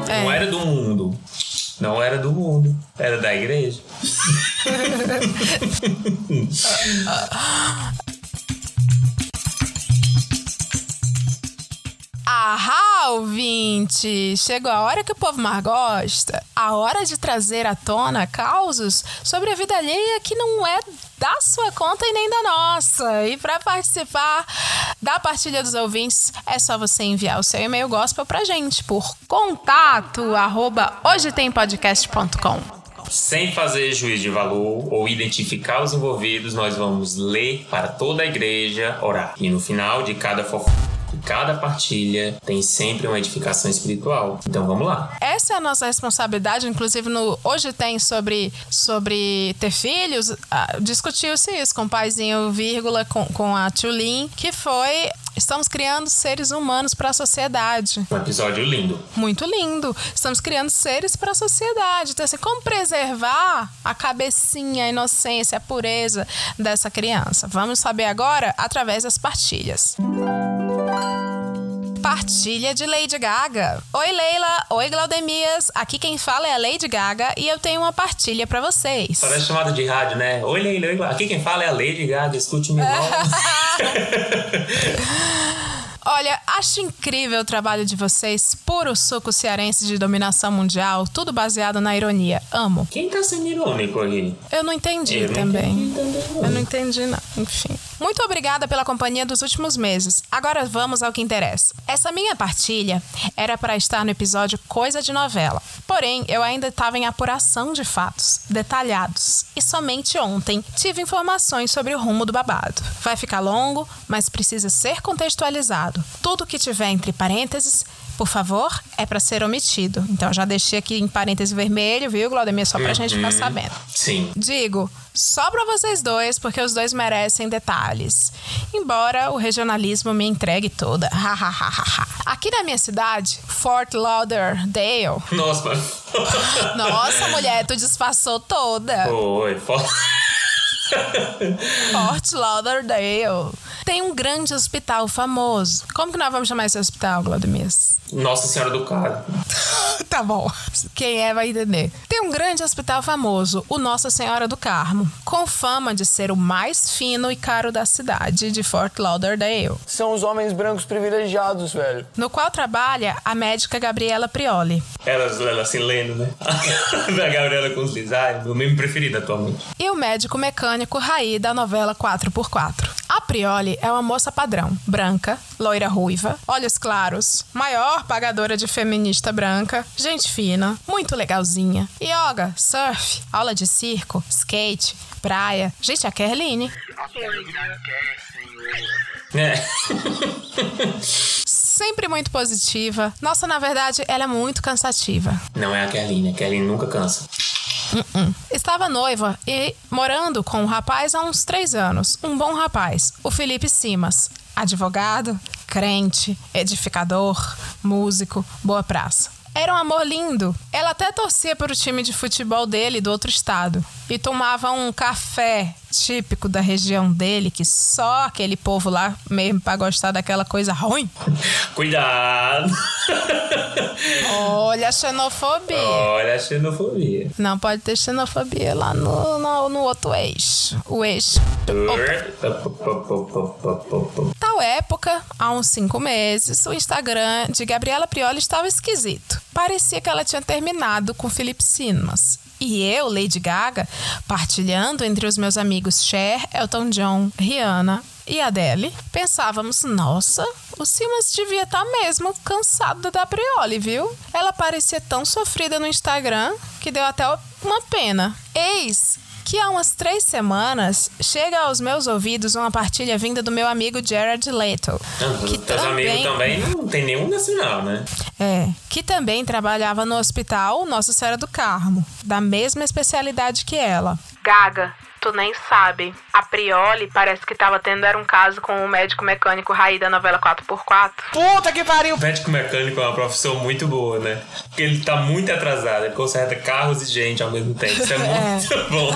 Não era do mundo. Não era do mundo. Era da igreja. Ah, ouvinte! Chegou a hora que o povo mais gosta. A hora de trazer à tona causos sobre a vida alheia que não é da sua conta e nem da nossa. E para participar da partilha dos ouvintes, é só você enviar o seu e-mail gospel pra gente por contato arroba hojetempodcast.com. Sem fazer juízo de valor ou identificar os envolvidos, nós vamos ler para toda a igreja, orar. E no final de cada fofo... cada partilha tem sempre uma edificação espiritual. Então vamos lá. Essa é a nossa responsabilidade, inclusive no hoje tem sobre, sobre ter filhos, ah, discutiu-se isso com o paizinho vírgula com, com a Tulin, que foi estamos criando seres humanos para a sociedade. Um episódio lindo. Muito lindo. Estamos criando seres para a sociedade. Então, assim, como preservar a cabecinha, a inocência, a pureza dessa criança? Vamos saber agora através das partilhas. Partilha de Lady Gaga. Oi, Leila. Oi, Glaudemias. Aqui quem fala é a Lady Gaga e eu tenho uma partilha para vocês. Parece chamada de rádio, né? Oi, Leila. oi, Aqui quem fala é a Lady Gaga. Escute minha voz. Olha, acho incrível o trabalho de vocês, puro suco cearense de dominação mundial, tudo baseado na ironia. Amo. Quem tá sendo irônico aqui? Eu não entendi Eu não também. entendi também, não. Eu não entendi, não. Enfim. Muito obrigada pela companhia dos últimos meses. Agora vamos ao que interessa. Essa minha partilha era para estar no episódio Coisa de Novela. Porém, eu ainda estava em apuração de fatos detalhados. E somente ontem tive informações sobre o rumo do babado. Vai ficar longo, mas precisa ser contextualizado. Tudo que tiver entre parênteses por favor, é pra ser omitido. Então já deixei aqui em parênteses vermelho, viu, Glaudemir? Só pra gente ficar Uhum. sabendo. Sim. Digo, só pra vocês dois, porque os dois merecem detalhes. Embora o regionalismo me entregue toda. Aqui na minha cidade, Fort Lauderdale. Nossa. Nossa, mulher, tu disfarçou toda. Oi, foda. Fort Lauderdale. Tem um grande hospital famoso. Como que nós vamos chamar esse hospital, Glaudemir? Nossa Senhora do Carmo. Tá bom. Quem é vai entender. Tem um grande hospital famoso, o Nossa Senhora do Carmo, com fama de ser o mais fino e caro da cidade de Fort Lauderdale. São os homens brancos privilegiados, velho. No qual trabalha a médica Gabriela Prioli. Ela, ela assim lendo, né? da Gabriela com os designs, meu meme preferido atualmente. E o médico mecânico Raí da novela 4x4. A Prioli é uma moça padrão, branca, loira ruiva, olhos claros, maior pagadora de feminista branca, gente fina, muito legalzinha. Yoga, surf, aula de circo, skate, praia. Gente, a Kerline. É. Sempre muito positiva. Nossa, na verdade, ela é muito cansativa. Não é a Kerline, a Kerline nunca cansa. Uh-uh. Estava noiva e morando com um rapaz há uns três anos. Um bom rapaz, o Felipe Simas. Advogado, crente, edificador, músico, boa praça. Era um amor lindo. Ela até torcia para o time de futebol dele do outro estado. E tomava um café típico da região dele, que só aquele povo lá mesmo para gostar daquela coisa ruim. Cuidado! Olha a xenofobia. Olha a xenofobia. Não pode ter xenofobia lá no, no, no outro eixo. O eixo. Tal época, há uns cinco meses, o Instagram de Gabriela Prioli estava esquisito. Parecia que ela tinha terminado com Felipe Simas. E eu, Lady Gaga, partilhando entre os meus amigos Cher, Elton John, Rihanna e Adele, pensávamos, nossa, o Simas devia estar mesmo cansado da Prioli, viu? Ela parecia tão sofrida no Instagram que deu até uma pena. Eis que há umas três semanas chega aos meus ouvidos uma partilha vinda do meu amigo Jared Leto. Que Teus também... amigos também não tem nenhum nacional, né? É, que também trabalhava no hospital Nossa Senhora do Carmo, da mesma especialidade que ela. Gaga, tu nem sabe. A Prioli parece que tava tendo era um caso com o médico mecânico Raí da novela 4x4. Puta que pariu! O médico mecânico é uma profissão muito boa, né? Porque ele tá muito atrasado, ele conserta carros e gente ao mesmo tempo. Isso é muito é. bom.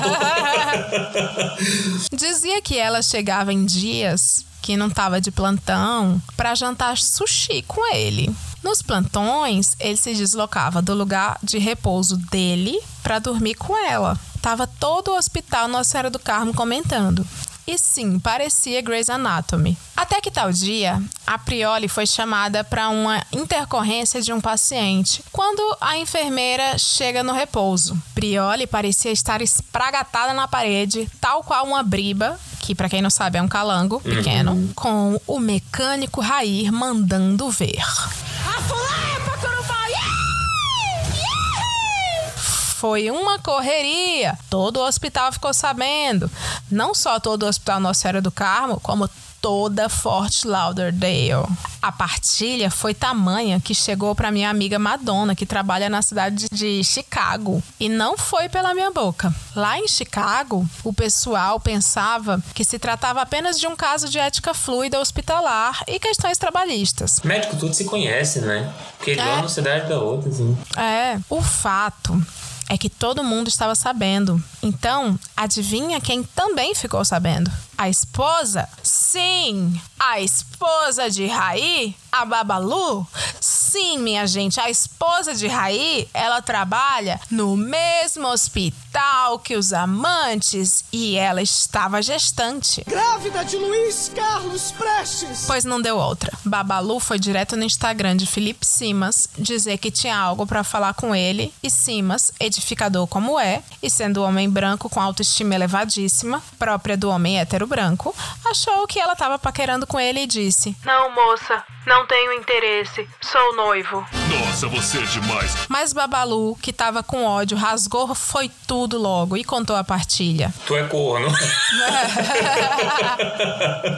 Dizia que ela chegava em dias que não tava de plantão para jantar sushi com ele. Nos plantões, ele se deslocava do lugar de repouso dele para dormir com ela. Tava todo o hospital Nossa Senhora do Carmo comentando. E sim, parecia Grey's Anatomy. Até que tal dia, a Prioli foi chamada para uma intercorrência de um paciente, quando a enfermeira chega no repouso. Prioli parecia estar espragatada na parede, tal qual uma briba, que para quem não sabe é um calango pequeno, uhum. com o mecânico Rair mandando ver. foi uma correria. Todo o hospital ficou sabendo. Não só todo o Hospital Nossa Senhora do Carmo, como toda Fort Lauderdale. A partilha foi tamanha que chegou para minha amiga Madonna, que trabalha na cidade de Chicago, e não foi pela minha boca. Lá em Chicago, o pessoal pensava que se tratava apenas de um caso de ética fluida hospitalar e questões trabalhistas. Médico tudo se conhece, né? Porque de é. uma cidade da outra, assim. É, o fato é que todo mundo estava sabendo. Então, adivinha quem também ficou sabendo? A esposa? Sim, a esposa de Raí, a Babalu? Sim, minha gente, a esposa de Raí, ela trabalha no mesmo hospital que os amantes e ela estava gestante. Grávida de Luiz Carlos Prestes! Pois não deu outra. Babalu foi direto no Instagram de Felipe Simas dizer que tinha algo para falar com ele e Simas, edificador como é, e sendo homem branco com autoestima elevadíssima, própria do homem hétero branco, achou que ela estava paquerando com ele e disse: Não, moça, não tenho interesse. Sou noivo. Nossa, você é demais. Mas Babalu, que tava com ódio, rasgou foi tudo logo e contou a partilha. Tu é corno.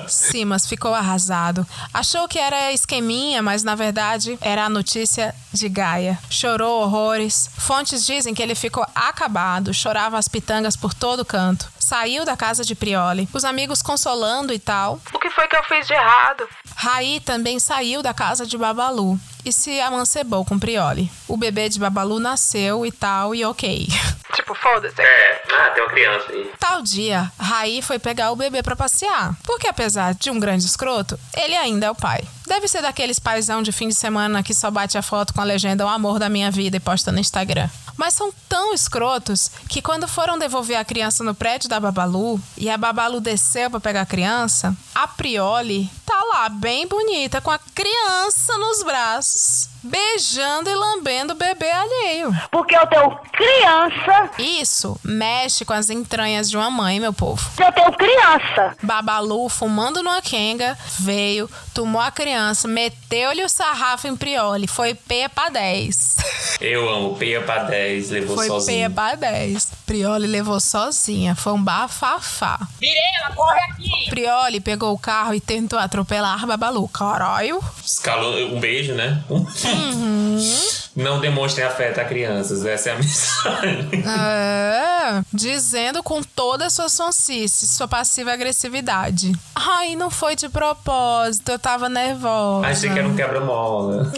Simas ficou arrasado. Achou que era esqueminha, mas na verdade era a notícia de Gaia. Chorou horrores. Fontes dizem que ele ficou acabado, chorava as pitangas por todo canto. Saiu da casa de Prioli, os amigos consolando e tal. O que foi que eu fiz de errado? Raí também saiu da casa de Babalu e se amancebou com Prioli. O bebê de Babalu nasceu e tal, e ok. Tipo, foda-se. É, ah, tem uma criança aí. Tal dia, Raí foi pegar o bebê pra passear. Porque apesar de um grande escroto, ele ainda é o pai. Deve ser daqueles paizão de fim de semana que só bate a foto com a legenda O amor da minha vida e posta no Instagram. Mas são tão escrotos que quando foram devolver a criança no prédio da Babalu e a Babalu desceu pra pegar a criança, a Prioli tá lá bem bonita com a criança nos braços, beijando e lambendo o bebê alheio. Porque eu tenho criança. Isso mexe com as entranhas de uma mãe, meu povo. Eu tenho criança. Babalu, fumando numa quenga, veio, tomou a criança, meteu-lhe o sarrafo em Prioli. Foi P pra 10. Eu amo, peia pra 10, levou Foi sozinho. P pra 10. Prioli levou sozinha. Foi um bafafá. Mirela, corre aqui! Prioli pegou o carro e tentou atropelar Babalu. Caralho. Escalou um beijo, né? Não demonstrem afeto a crianças, essa é a mensagem. É, dizendo com toda a sua sonsice, sua passiva agressividade. Ai, não foi de propósito, eu tava nervosa. Achei que era um quebra-mola.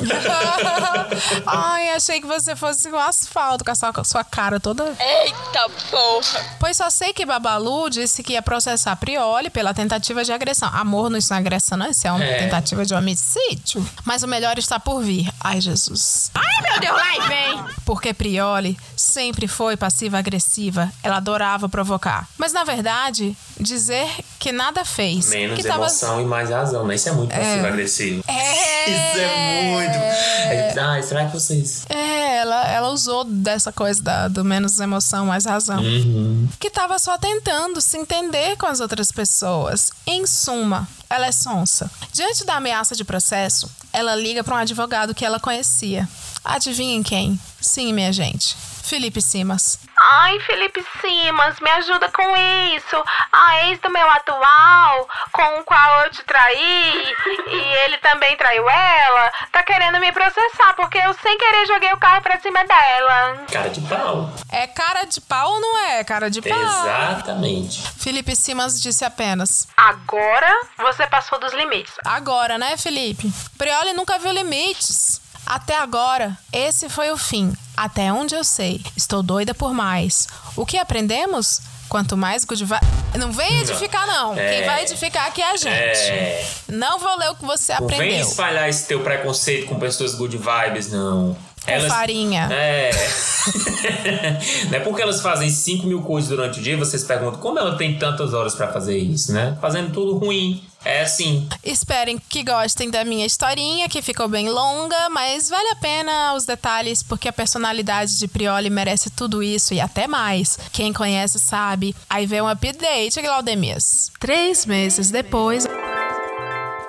Ai, achei que você fosse o asfalto com a sua, sua cara toda. Eita porra! Pois só sei que Babalu disse que ia processar Prioli pela tentativa de agressão. Amor, não isso não é agressão, não. Isso é uma É. tentativa de homicídio. Mas o melhor está por vir. Ai, Jesus. Ai, meu Deus, lá vem! Porque Prioli sempre foi passiva-agressiva. Ela adorava provocar. Mas, na verdade, dizer que nada fez. Menos que tava- emoção e mais razão, né? Isso é muito passivo-agressivo. É. Isso é muito. É, Ai, será que vocês. É, ela, ela usou dessa coisa da- do menos emoção, mais razão. Uhum. Que tava só tentando se entender com as outras pessoas. Em suma, ela é sonsa. Diante da ameaça de processo, ela liga para um advogado que ela conhecia. Adivinhem quem? Sim, minha gente. Felipe Simas. Ai, Felipe Simas, me ajuda com isso. A ex do meu atual, com o qual eu te traí, e ele também traiu ela, tá querendo me processar porque eu sem querer joguei o carro pra cima dela. Cara de pau. É cara de pau ou não é? Cara de pau. Exatamente. Felipe Simas disse apenas: Agora você passou dos limites. Agora, né, Felipe? Prioli nunca viu limites. Até agora, esse foi o fim. Até onde eu sei. Estou doida por mais. O que aprendemos? Quanto mais good vai. Não vem edificar, não. É. Quem vai edificar aqui é a gente. É. Não vou ler o que você Não vem aprendeu. espalhar esse teu preconceito com pessoas good vibes, não. Com farinha. É. não é porque elas fazem 5 mil coisas durante o dia, vocês perguntam como ela tem tantas horas pra fazer isso, né? Fazendo tudo ruim. É assim. Esperem que gostem da minha historinha, que ficou bem longa, mas vale a pena os detalhes, porque a personalidade de Prioli merece tudo isso e até mais. Quem conhece sabe. Aí vem um update, Glaudemias. Três meses depois.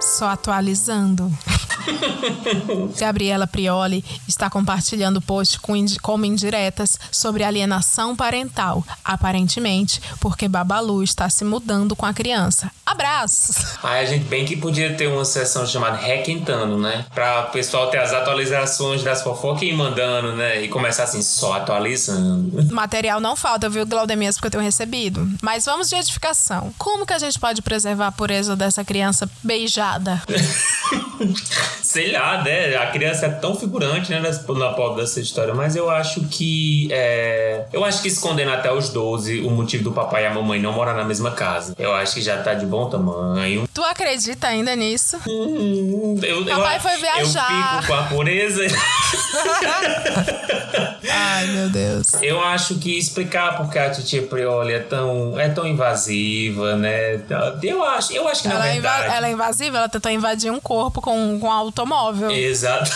Só atualizando. Gabriela Prioli está compartilhando post com indi- como indiretas sobre alienação parental, aparentemente porque Babalu está se mudando com a criança. Abraços! Aí a gente bem que podia ter uma sessão chamada Requentando, né? Pra o pessoal ter as atualizações das fofocas e ir mandando, né? E começar assim, só atualizando. Material não falta, viu, Glaudemias, porque eu tenho recebido. Mas vamos de edificação. Como que a gente pode preservar a pureza dessa criança beijada? Sei lá, né? A criança é tão figurante, né? Na pauta dessa história. Mas eu acho que. É... Eu acho que se condena até os 12 o motivo do papai e a mamãe não morar na mesma casa. Eu acho que já tá de bom tamanho. Tu acredita ainda nisso? Eu, Papai eu, foi viajar. Eu fico com a pureza. Ai, meu Deus. Eu acho que explicar porque a titia Prioli é tão, é tão invasiva, né? Eu acho, eu acho que na Ela é, inva- verdade. ela é invasiva, ela tentou invadir um corpo com, com automóvel. Exato.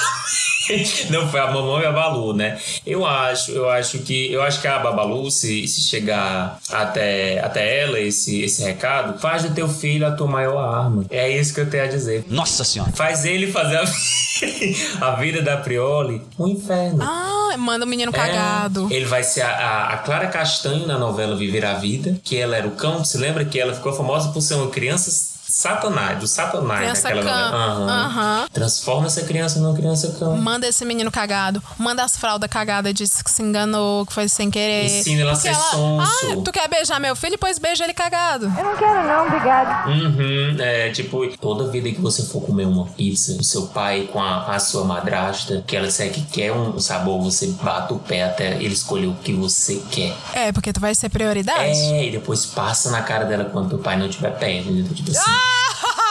Não foi a mamãe e a Balu, né? Eu acho, eu acho que eu acho que a Babalu, se, se chegar até, até ela esse, esse recado, faz do teu filho a tua maior arma. É isso que eu tenho a dizer. Nossa senhora. Faz ele fazer a, a vida da Prioli um inferno. Ah, manda o menino cagado. É, ele vai ser a, a, a Clara Castanho na novela Viver a Vida, que ela era o cão. Se lembra que ela ficou famosa por ser uma criança Satanás, do Satanás Criança naquela cã. novela. Aham. Aham. Transforma essa criança numa criança cão. Manda esse menino cagado. Manda as fraldas cagadas, disse que se enganou, que foi sem querer. Ensina ela a ser sonso. Ah, tu quer beijar meu filho? Pois beija ele cagado. Eu não quero não, obrigado. Uhum, é tipo, toda vida que você for comer uma pizza, o seu pai com a, a sua madrasta, que ela disser que quer um sabor, você bate o pé até ele escolher o que você quer. É, porque tu vai ser prioridade. É, e depois passa na cara dela quando teu pai não estiver perto. entendeu? Tipo assim. Oh!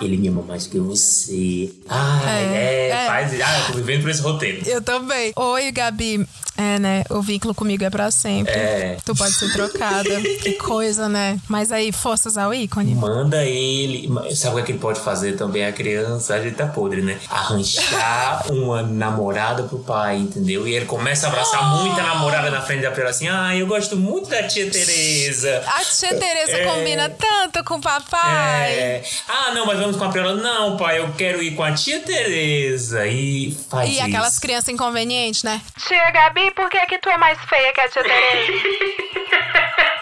Ele me ama mais que você. Ai, é, É, é. faz. Ah, eu tô vivendo por esse roteiro. Eu também. Oi, Gabi. É, né? O vínculo comigo é pra sempre. É. Tu pode ser trocada. que coisa, né? Mas aí, forças ao ícone. Manda ele. Sabe o que ele pode fazer também? A criança, a gente tá podre, né? Arranjar uma namorada pro pai, entendeu? E ele começa a abraçar muita namorada na frente da Priola assim. Ah, eu gosto muito da tia Tereza. A tia Tereza É. combina tanto com o papai. É. Ah, não, mas vamos com a Priola. Não, pai, eu quero ir com a tia Tereza. E faz E isso. aquelas crianças inconvenientes, né? Tia Gabi, por que que tu é mais feia que a tia Tereza?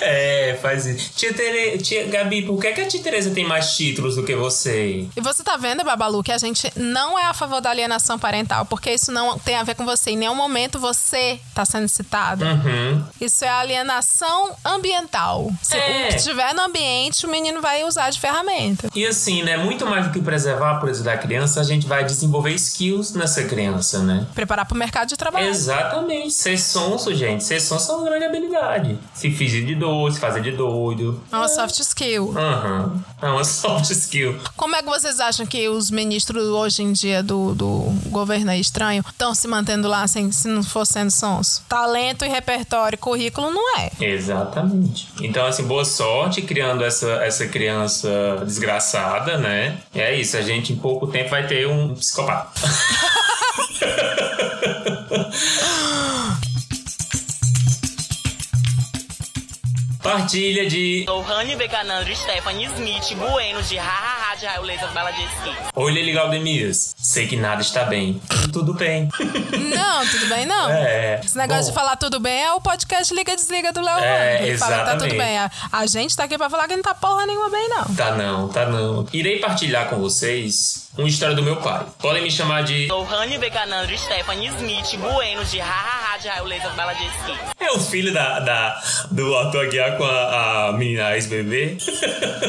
É, faz isso. Tia, Tere... tia Gabi, por que, que a tia Tereza tem mais títulos do que você? E você tá vendo, Babalu, que a gente não é a favor da alienação parental, porque isso não tem a ver com você. Em nenhum momento você tá sendo citado. Uhum. Isso é alienação ambiental. Se É. o que estiver no ambiente, o menino vai usar de ferramenta. E assim, né? Muito mais do que preservar a pureza da criança, a gente vai desenvolver skills nessa criança, né? Preparar pro mercado de trabalho. Exatamente. Ser sonso, gente. Ser sonso é uma grande habilidade. Se fingir de se fazer de doido. É uma soft skill. Aham. É uma soft skill. Como é que vocês acham que os ministros hoje em dia do, do governo aí estranho estão se mantendo lá sem, se não for sendo sons? Talento e repertório, currículo não é. Exatamente. Então, assim, boa sorte criando essa, essa criança desgraçada, né? E é isso, a gente em pouco tempo vai ter um psicopata. Partilha de Lohane Becanandro, Stephanie Smith, Bueno de Hahaha de Raio Laser Bela de Esqui. Oi, Lili Galdemias. Sei que nada está bem. Tudo bem. Não, tudo bem, não. É. Esse negócio Bom. de falar tudo bem é o podcast Liga Desliga do Léo. É, Ele fala que tá tudo exatamente. bem. A, a gente tá aqui pra falar que não tá porra nenhuma bem, não. Tá não, tá não. Irei partilhar com vocês uma história do meu pai. Podem me chamar de. Lohane Becanandro, Stephanie Smith, Bueno de Hahaha de Raio Laser Bela de. É o filho da, da, do Arthur Aguiar com a, a menina ex-bebê.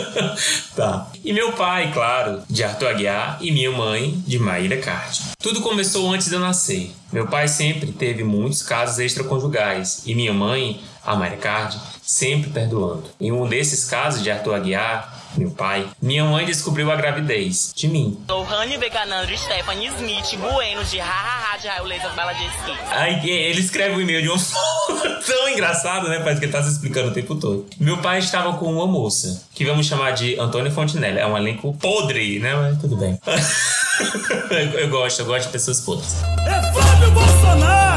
tá. E meu pai, claro, de Arthur Aguiar, e minha mãe, de Maíra Card. Tudo começou antes de eu nascer. Meu pai sempre teve muitos casos extraconjugais e minha mãe, a Maíra Card, sempre perdoando. Em um desses casos de Arthur Aguiar, meu pai, minha mãe descobriu a gravidez de mim. Lohane Becanandro, Stephanie Smith, Bueno de Hahaha de Raio Laser Bela de Esqui. Aí ele escreve o e-mail de uma forma tão engraçada, né? Parece que ele tá se explicando o tempo todo. Meu pai estava com uma moça, que vamos chamar de Antônia Fontinelli. É um elenco podre, né? Mas tudo bem. eu, eu gosto, eu gosto de pessoas podres. É Flávio Bolsonaro!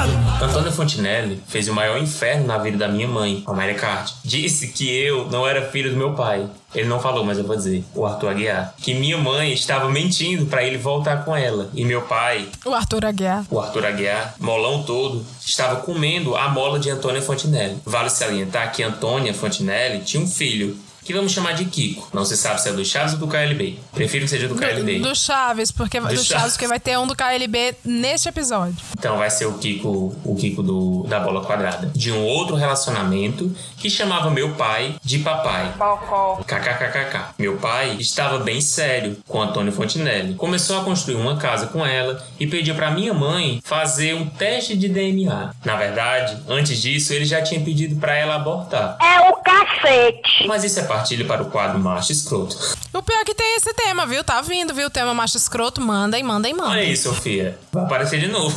Antônia Fontinelli fez o maior inferno na vida da minha mãe, a Mayra Card. Disse que eu não era filho do meu pai. Ele não falou, mas eu vou dizer. O Arthur Aguiar. Que minha mãe estava mentindo pra ele voltar com ela. E meu pai O Arthur Aguiar. o Arthur Aguiar, molão todo, estava comendo a mola de Antônia Fontinelli. Vale salientar que Antônia Fontinelli tinha um filho, que vamos chamar de Kiko. Não se sabe se é do Chaves ou do KLB. Prefiro que seja do KLB. Do, do Chaves, porque do, Chaves. Chaves, porque vai ter um do KLB neste episódio. Então vai ser o Kiko, o Kiko do, da bola quadrada. De um outro relacionamento que chamava meu pai de papai. KKKKK. Meu pai estava bem sério com Antônio Fontinelli. Começou a construir uma casa com ela e pediu para minha mãe fazer um teste de DNA. Na verdade, antes disso, ele já tinha pedido para ela abortar. É o cacete. Mas isso é partilha para o quadro Macho Escroto. O pior é que tem esse tema, viu? Tá vindo, viu? O tema macho escroto. Manda e manda e manda. Olha aí, Sofia. Vai aparecer de novo.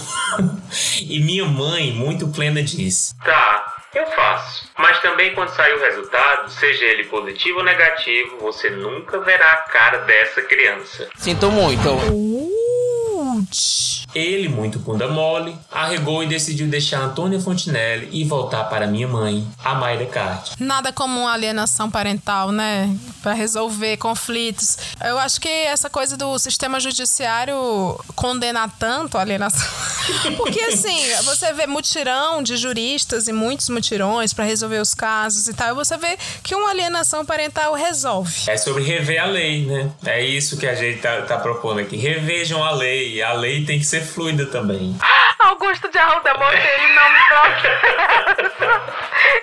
e minha mãe, muito plena, disse: Tá, eu faço. Mas também quando sair o resultado, seja ele positivo ou negativo, você nunca verá a cara dessa criança. Sinto muito. Uh, Ouch. Ele, muito bunda mole, arregou e decidiu deixar Antônia Fontinelli e voltar para minha mãe, a Mayra Card. Nada como uma alienação parental, né? Para resolver conflitos. Eu acho que essa coisa do sistema judiciário condenar tanto a alienação. Porque assim, você vê mutirão de juristas e muitos mutirões para resolver os casos e tal, e você vê que uma alienação parental resolve. É sobre rever a lei, né? É isso que a gente tá, tá propondo aqui. Revejam a lei. A lei tem que ser fluida também. Augusto de Arruda Monteiro não me bloqueia.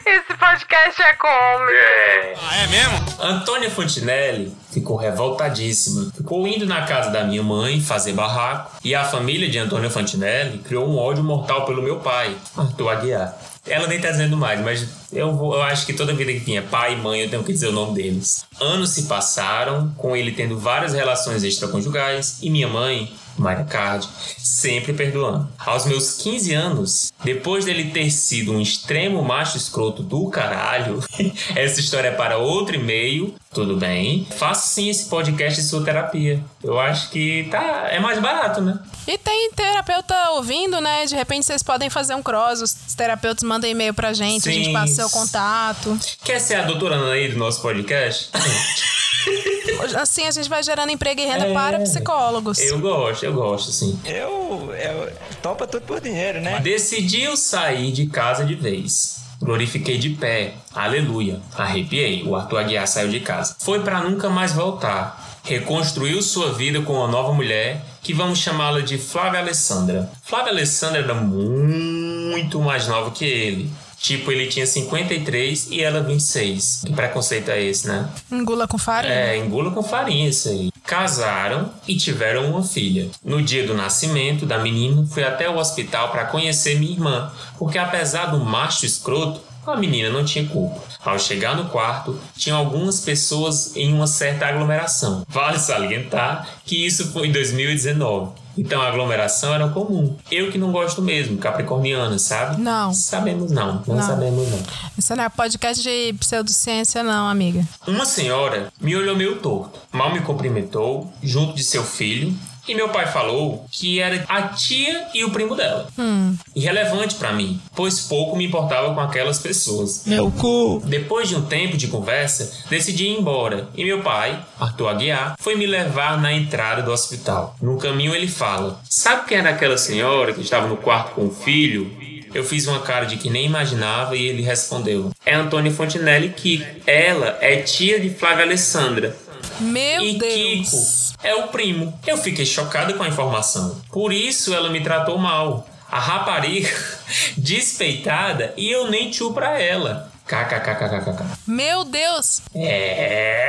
Esse podcast é cômico. Ah, é mesmo? Antônia Fontinelli ficou revoltadíssima. Ficou indo na casa da minha mãe fazer barraco. E a família de Antônia Fontinelli criou um ódio mortal pelo meu pai, Arthur Aguiar. Ela nem tá dizendo mais, mas eu, vou, eu acho que toda vida que tinha pai e mãe, eu tenho que dizer o nome deles. Anos se passaram, com ele tendo várias relações extraconjugais, e minha mãe, Maria Card, sempre perdoando. Aos meus 15 anos, depois dele ter sido um extremo macho escroto do caralho, essa história é para outro e-mail, tudo bem. Faço sim esse podcast de sua terapia. Eu acho que tá, é mais barato, né? E tem terapeuta ouvindo, né? De repente vocês podem fazer um cross, os terapeutas mandam e-mail pra gente, Sim. a gente passa seu contato. Quer ser a doutora Anaí do nosso podcast? Assim a gente vai gerando emprego e renda É. para psicólogos. Eu gosto, eu gosto, sim. Eu, eu topa tudo por dinheiro, né? Decidiu sair de casa de vez. Glorifiquei de pé. Aleluia. Arrepiei. O Arthur Aguiar saiu de casa. Foi para nunca mais voltar. Reconstruiu sua vida com uma nova mulher que vamos chamá-la de Flávia Alessandra. Flávia Alessandra era muito mais nova que ele. Tipo, ele tinha 53 e ela 26. Que preconceito é esse, né? Engula com farinha. É, engula com farinha isso aí. Casaram e tiveram uma filha. No dia do nascimento da menina, fui até o hospital para conhecer minha irmã, porque apesar do macho escroto, a menina não tinha culpa. Ao chegar no quarto, tinha algumas pessoas em uma certa aglomeração. Vale salientar que isso foi em 2019. Então a aglomeração era comum. Eu que não gosto mesmo, capricorniana, sabe? Não. Sabemos não, não, Não. sabemos não. Isso não é podcast de pseudociência, não, amiga. Uma senhora me olhou meio torto, mal me cumprimentou, junto de seu filho, e meu pai falou que era a tia e o primo dela. Hum. Irrelevante pra mim, pois pouco me importava com aquelas pessoas. Meu cu! Depois de um tempo de conversa, decidi ir embora e meu pai, Arthur Aguiar, foi me levar na entrada do hospital. No caminho ele fala: Sabe quem era aquela senhora que estava no quarto com o filho? Eu fiz uma cara de que nem imaginava e ele respondeu: É Antônia Fontinelli Kiko. Ela é tia de Flávia Alessandra. Meu e Deus. Kiko é o primo. Eu fiquei chocado com a informação. Por isso ela me tratou mal. A rapariga despeitada e eu nem tio pra ela. KKKKKK. Meu Deus! É.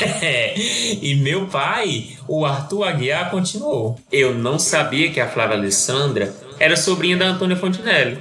e meu pai, o Arthur Aguiar, continuou. Eu não sabia que a Flávia Alessandra era sobrinha da Antônia Fontinelli.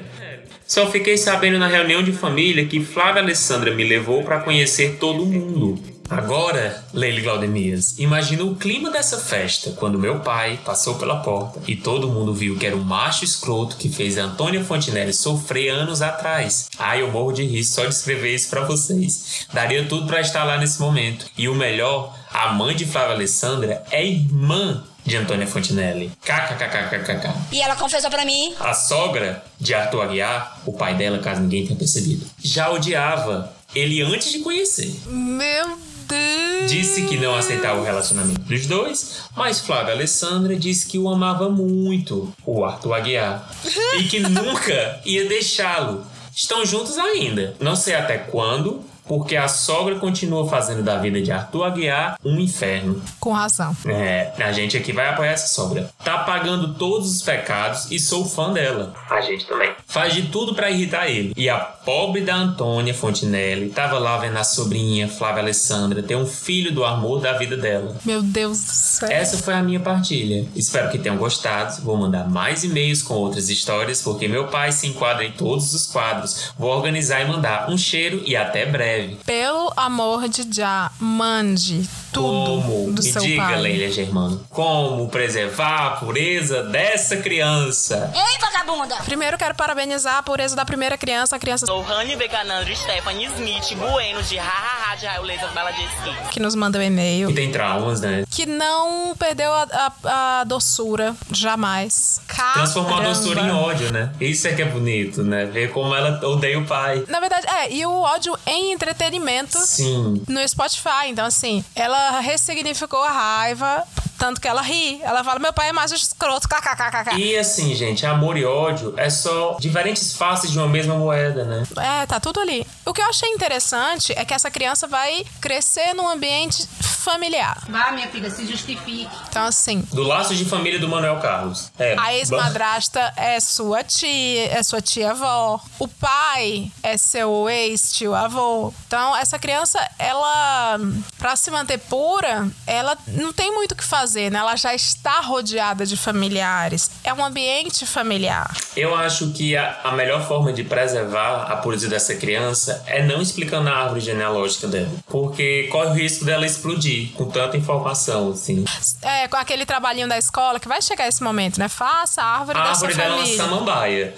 Só fiquei sabendo na reunião de família que Flávia Alessandra me levou para conhecer todo mundo. Agora, Leile Glaudemias, imagina o clima dessa festa quando meu pai passou pela porta e todo mundo viu que era o macho escroto que fez Antônia Fontinelli sofrer anos atrás. Ai, eu morro de rir só de escrever isso para vocês. Daria tudo para estar lá nesse momento. E o melhor, a mãe de Flávia Alessandra é irmã de Antônia Fontinelli. KKKKKK. E ela confessou pra mim. A sogra de Arthur Aguiar, o pai dela, caso ninguém tenha percebido, já odiava ele antes de conhecer. Meu Deus! Disse que não aceitava o relacionamento dos dois, mas Flávia Alessandra disse que o amava muito, o Arthur Aguiar, e que nunca ia deixá-lo. Estão juntos ainda. Não sei até quando, porque a sogra continua fazendo da vida de Arthur Aguiar um inferno. Com razão. É, a gente aqui vai apoiar essa sogra. Tá pagando todos os pecados e sou fã dela. A gente também. Faz de tudo pra irritar ele. E a pobre da Antônia Fontinelli tava lá vendo a sobrinha Flávia Alessandra ter um filho do amor da vida dela. Meu Deus do céu. Essa foi a minha partilha. Espero que tenham gostado. Vou mandar mais e-mails com outras histórias, porque meu pai se enquadra em todos os quadros. Vou organizar e mandar um cheiro e até breve. Pelo amor de Já, mande tudo Como? do Me seu diga, pai. Leila Germano. Como preservar a pureza dessa criança? Ei, vagabunda. Primeiro quero parabenizar a pureza da primeira criança, a criança Lohane Becanandro Stephanie Smith Bueno de Hahaha de Raio Laser Bala de Esqui. que nos manda o e-mail. Que tem traumas, né? Que não perdeu a, a- a doçura, jamais. Transformou a Caramba. doçura em ódio, né? Isso é que é bonito, né? Ver como ela odeia o pai. Na verdade, é, e o ódio em entretenimento Sim. no Spotify. Então, assim, ela ressignificou a raiva, tanto que ela ri. Ela fala: meu pai é mais escroto, kkkk. E assim, gente, amor e ódio é só diferentes faces de uma mesma moeda, né? É, tá tudo ali. O que eu achei interessante é que essa criança vai crescer num ambiente familiar. Vá, minha filha, se justifique. Então, assim, Do laço de família do Manuel Carlos. É, A ex-madrasta é sua tia, é sua tia-avó. O pai é seu ex-tio-avô. Então, essa criança, ela, pra se manter pura, ela não tem muito o que fazer, né? Ela já está rodeada de familiares. É um ambiente familiar. Eu acho que a, a melhor forma de preservar a pureza dessa criança é não explicando a árvore genealógica dela. Porque corre o risco dela explodir com tanta informação, assim. É, com aquele trabalhinho da escola, que vai chegar esse momento, né? Faça a árvore A da árvore sua dela é uma família. samambaia.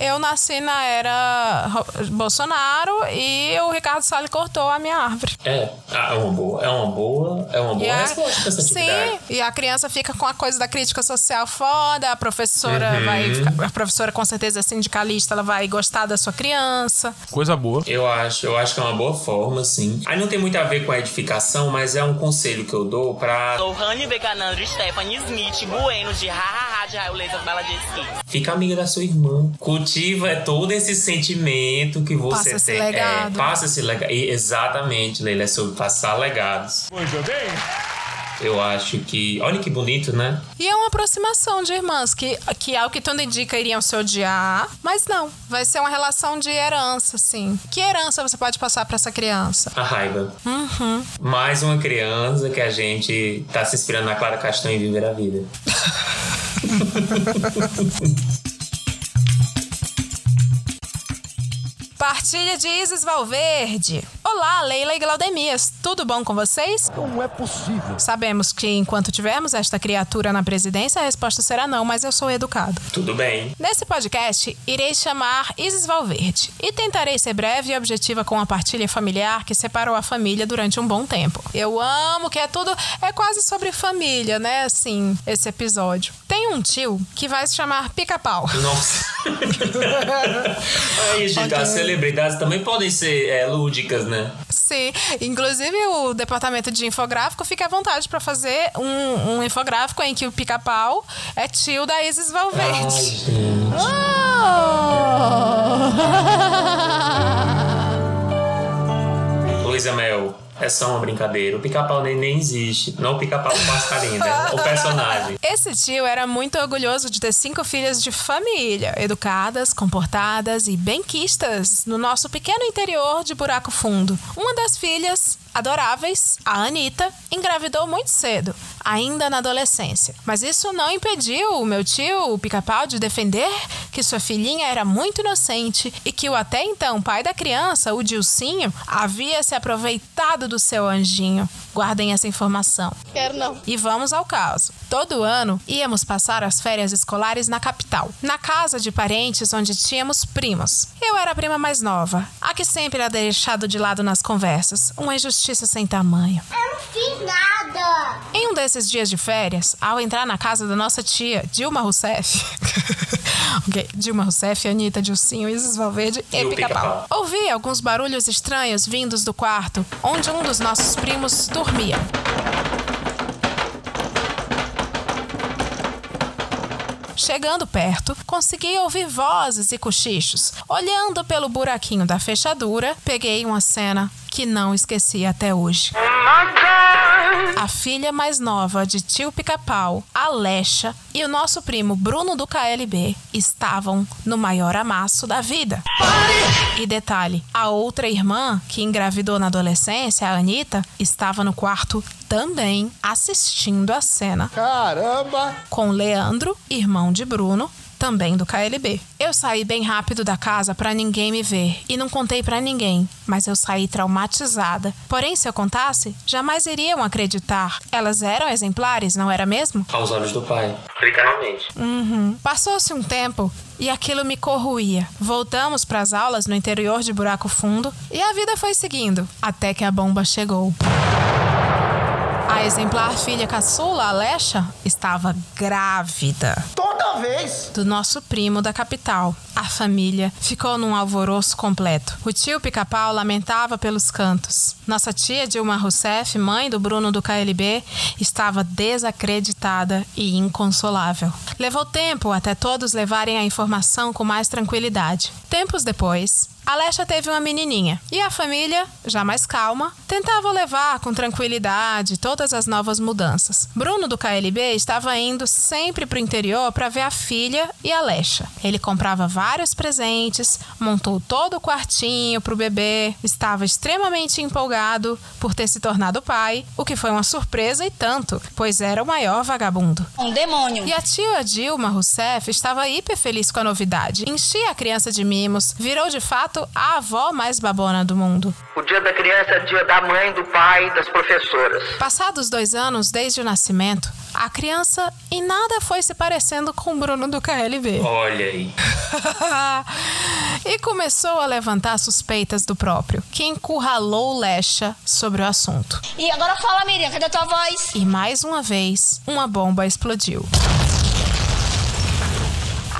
Eu nasci na era Ro- Bolsonaro e o Ricardo Salles cortou a minha árvore. É, é uma boa, é uma boa, é uma boa E a- essa Sim, atividade. e a criança fica com a coisa da crítica social foda, a professora Uhum. vai ficar, a professora com certeza é sindicalista, ela vai gostar da sua criança. Coisa boa. Eu acho, eu acho que é uma boa forma, sim. Aí não tem muito a ver com a edificação, mas é um conselho que eu dou pra Lohane Becanandro Stephanie Smith Bueno de Hahaha de Raio Laser Bala de Esqui. ficar amiga da sua irmã. Cultiva todo esse sentimento que você Passa esse tem. legado. É, passa esse legado. Exatamente, Leila, é sobre passar legados. Muito bem. Eu acho que. Olha que bonito, né? E é uma aproximação de irmãs, que, que ao que tudo indica iriam se odiar, mas não, vai ser uma relação de herança, assim. Que herança você pode passar pra essa criança? A raiva. Uhum. Mais uma criança que a gente tá se inspirando na Clara Castanho e viver a vida. Partilha de Isis Valverde. Olá, Leila e Glaudemias. Tudo bom com vocês? Não é possível. Sabemos que enquanto tivermos esta criatura na presidência, a resposta será não, mas eu sou educado. Tudo bem. Nesse podcast, irei chamar Isis Valverde e tentarei ser breve e objetiva com a partilha familiar que separou a família durante um bom tempo. Eu amo que é tudo, é quase sobre família, né? Assim, esse episódio. Tem um tio que vai se chamar Pica-Pau. Nossa. Aí, gente, Ok. as celebridades também podem ser é, lúdicas, né? Sim, inclusive o departamento de infográfico fica à vontade para fazer um, um infográfico em que o pica-pau é tio da Isis Valverde. Luísa Mel, é só uma brincadeira. O pica-pau nem, nem existe. Não o pica-pau o passarinho, né? O personagem. Esse tio era muito orgulhoso de ter cinco filhas de família, educadas, comportadas e benquistas no nosso pequeno interior de Buraco Fundo. Uma das filhas, adoráveis, a Anitta, engravidou muito cedo, ainda na adolescência. Mas isso não impediu o meu tio, o pica-pau, de defender que sua filhinha era muito inocente e que o até então pai da criança, o Dilcinho, havia se aproveitado do seu anjinho. Guardem essa informação. Quero não. E vamos ao caso. Todo ano íamos passar as férias escolares na capital, na casa de parentes onde tínhamos primos. Eu era a prima mais nova, a que sempre era deixado de lado nas conversas, uma injustiça sem tamanho. Eu não fiz nada. Em um desses dias de férias, ao entrar na casa da nossa tia, Dilma Rousseff, ok, Dilma Rousseff, Anitta, Dilcinho, Isis Valverde e, E. Pica-Pau. Ouvi alguns barulhos estranhos vindos do quarto, onde um dos nossos primos dormia. Chegando perto, consegui ouvir vozes e cochichos. Olhando pelo buraquinho da fechadura, peguei uma cena que não esqueci até hoje. A filha mais nova de tio Pica-Pau, Alexa, e o nosso primo Bruno do KLB estavam no maior amasso da vida. E detalhe, a outra irmã, que engravidou na adolescência, a Anitta, estava no quarto também assistindo a cena. Caramba! Com Leandro, irmão de Bruno, também do KLB. Eu saí bem rápido da casa para ninguém me ver e não contei para ninguém, mas eu saí traumatizada. Porém, se eu contasse, jamais iriam acreditar. Elas eram exemplares, não era mesmo? Aos olhos do pai. Literalmente. Uhum. Passou-se um tempo e aquilo me corruía. Voltamos para as aulas no interior de Buraco Fundo e a vida foi seguindo até que a bomba chegou. A exemplar filha caçula, Alexa, estava grávida. Toda vez! Do nosso primo da capital. A família ficou num alvoroço completo. O tio Pica-Pau lamentava pelos cantos. Nossa tia Dilma Rousseff, mãe do Bruno do KLB, estava desacreditada e inconsolável. Levou tempo até todos levarem a informação com mais tranquilidade. Tempos depois, Alexa teve uma menininha e a família, já mais calma, tentava levar com tranquilidade todas as novas mudanças. Bruno do KLB estava indo sempre para o interior para ver a filha e a Alexa. Ele comprava vários presentes, montou todo o quartinho para o bebê, estava extremamente empolgado por ter se tornado pai, o que foi uma surpresa e tanto, pois era o maior vagabundo. Um demônio. E a tia Dilma Rousseff estava hiper feliz com a novidade. Enchia a criança de mimos, virou de fato a avó mais babona do mundo. O dia da criança é dia da mãe, do pai, das professoras. Passados dois anos desde o nascimento, a criança em nada foi se parecendo com o Bruno do KLB. Olha aí. e começou a levantar suspeitas do próprio, que encurralou Lecha sobre o assunto. E agora fala, Miriam, cadê a tua voz? E mais uma vez, uma bomba explodiu.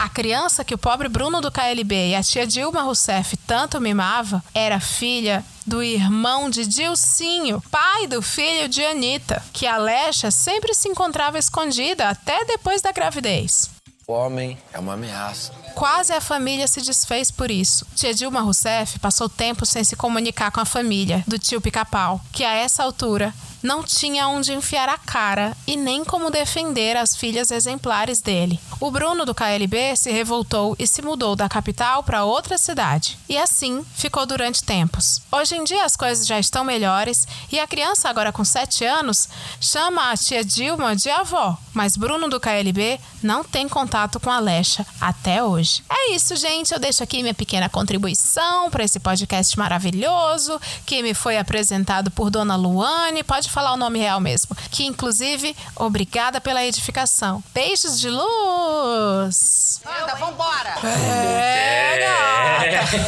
A criança que o pobre Bruno do KLB e a tia Dilma Rousseff tanto mimava era filha do irmão de Dilcinho, pai do filho de Anitta, que a Lecha sempre se encontrava escondida até depois da gravidez. O homem é uma ameaça. Quase a família se desfez por isso. Tia Dilma Rousseff passou tempo sem se comunicar com a família do tio Pica-Pau, que a essa altura não tinha onde enfiar a cara e nem como defender as filhas exemplares dele. O Bruno do KLB se revoltou e se mudou da capital para outra cidade. E assim ficou durante tempos. Hoje em dia as coisas já estão melhores e a criança, agora com 7 anos, chama a tia Dilma de avó. Mas Bruno do KLB não tem contato com a Lecha até hoje. É isso, gente. Eu deixo aqui minha pequena contribuição para esse podcast maravilhoso que me foi apresentado por Dona Luane. Pode falar o nome real mesmo. Que, inclusive, obrigada pela edificação. Beijos de luz! Anda, vambora! É, gata!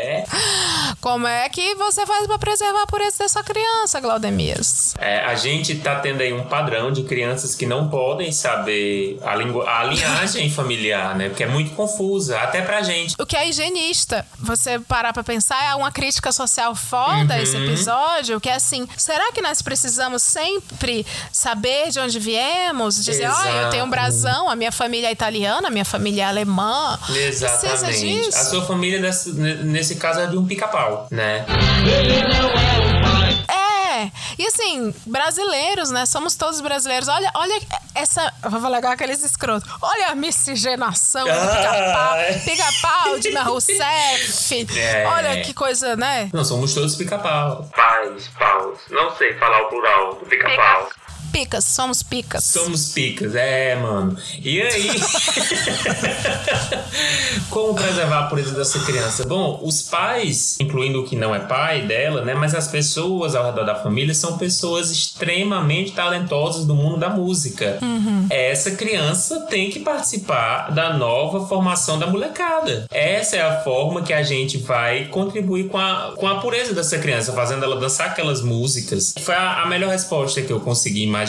Como é que você faz para preservar a pureza dessa criança, Glaudemias? É, a gente tá tendo aí um padrão de crianças que não podem saber a, lingu... a linhagem familiar, né? Porque é muito confusa, até pra gente. O que é higienista? Você parar pra pensar, é uma crítica social foda Uhum. esse episódio, que é assim, será que nós precisamos sempre saber de onde viemos? Dizer, ó, eu tenho um brasão, a minha família é italiana, a minha família é alemã. Exatamente. A sua família, nesse, nesse caso, é de um pica-pau, né? É, e assim, brasileiros, né? Somos todos brasileiros. Olha, olha essa. Vou falar igual aqueles escrotos. Olha a miscigenação do pica-pau. Ah. Pica-pau, Dina Rousseff. É. Olha que coisa, né? Não, somos todos pica-pau. Pais, paus. Não sei falar o plural do pica-pau. Picas, somos picas. Somos picas, é, mano. E aí? Como preservar a pureza dessa criança? Bom, os pais, incluindo o que não é pai dela, né? Mas as pessoas ao redor da família são pessoas extremamente talentosas do mundo da música. Uhum. Essa criança tem que participar da nova formação da molecada. Essa é a forma que a gente vai contribuir com a, com a pureza dessa criança, fazendo ela dançar aquelas músicas. Foi a, a melhor resposta que eu consegui imaginar,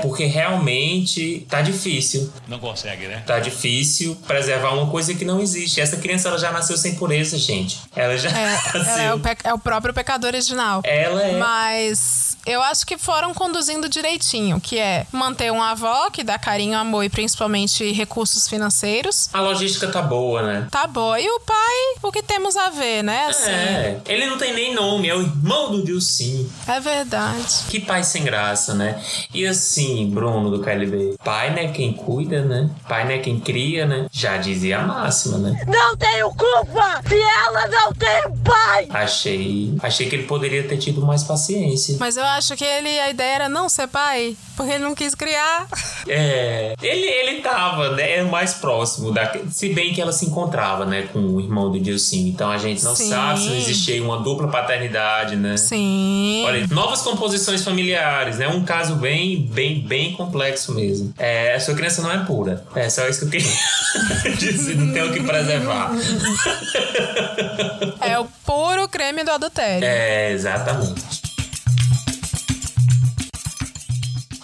porque realmente tá difícil. Não consegue, né? Tá difícil preservar uma coisa que não existe. Essa criança ela já nasceu sem pureza, gente. Ela já É, nasceu. é, o é o próprio pecado original. Ela é. Mas eu acho que foram conduzindo direitinho, que é manter uma avó que dá carinho, amor e principalmente recursos financeiros. A logística tá boa, né? Tá boa. E o pai, o que temos a ver, né? Assim, É, ele não tem nem nome, é o irmão do Dilcinho. é verdade. Que pai sem graça, né? E assim, Bruno do KLB, pai não é quem cuida, né? Pai não é quem cria, né? Já dizia a máxima, né? Não tenho culpa se ela não tem pai! Achei, achei que ele poderia ter tido mais paciência. Mas eu acho que ele, a ideia era não ser pai, porque ele não quis criar. É, ele, ele tava, né, mais próximo da. Se bem que ela se encontrava, né, com o irmão do Dilcinho. Então a gente não Sim. sabe se não existia uma dupla paternidade, né? Sim. Olha, novas composições familiares, né? Um caso bem, bem, bem complexo mesmo. É, a sua criança não é pura. É só isso que eu queria dizer. Não tem o que preservar. É o puro creme do adultério. É, exatamente.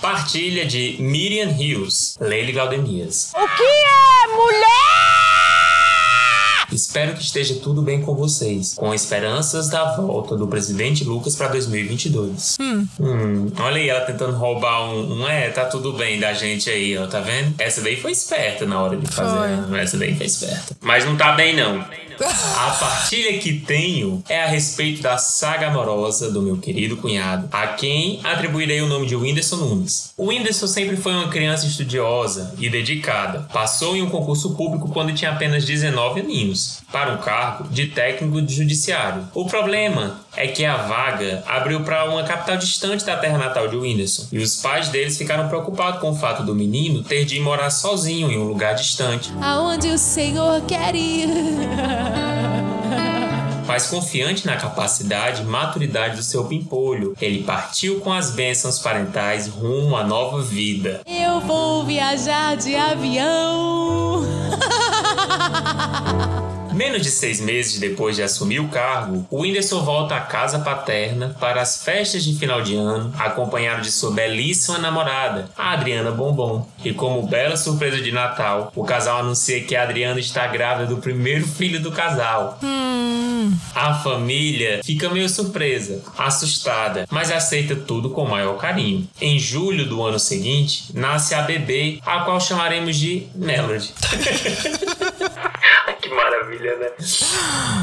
Partilha de Miriam Hills, Leile Glaudemias. O que é mulher? Espero que esteja tudo bem com vocês, com esperanças da volta do presidente Lucas para 2022. Hum. Hum, olha aí ela tentando roubar um, um é, tá tudo bem da gente aí, ó, tá vendo? Essa daí foi esperta na hora de fazer. Foi. Essa daí foi esperta. Mas não tá bem não. A partilha que tenho é a respeito da saga amorosa do meu querido cunhado, a quem atribuirei o nome de Whindersson Nunes. O Whindersson sempre foi uma criança estudiosa e dedicada. Passou em um concurso público quando tinha apenas 19 aninhos, para um cargo de técnico de judiciário. O problema é que a vaga abriu para uma capital distante da terra natal de Whindersson, e os pais deles ficaram preocupados com o fato do menino ter de ir morar sozinho em um lugar distante. Aonde o Senhor quer ir. Mas confiante na capacidade e maturidade do seu pimpolho, ele partiu com as bênçãos parentais rumo à nova vida. Eu vou viajar de avião. Menos de seis meses depois de assumir o cargo, o Whindersson volta à casa paterna para as festas de final de ano, acompanhado de sua belíssima namorada, a Adriana Bombom. E como bela surpresa de Natal, o casal anuncia que a Adriana está grávida do primeiro filho do casal. Hum. A família fica meio surpresa, assustada, mas aceita tudo com maior carinho. Em julho do ano seguinte, nasce a bebê, a qual chamaremos de Melody. que maravilha, né?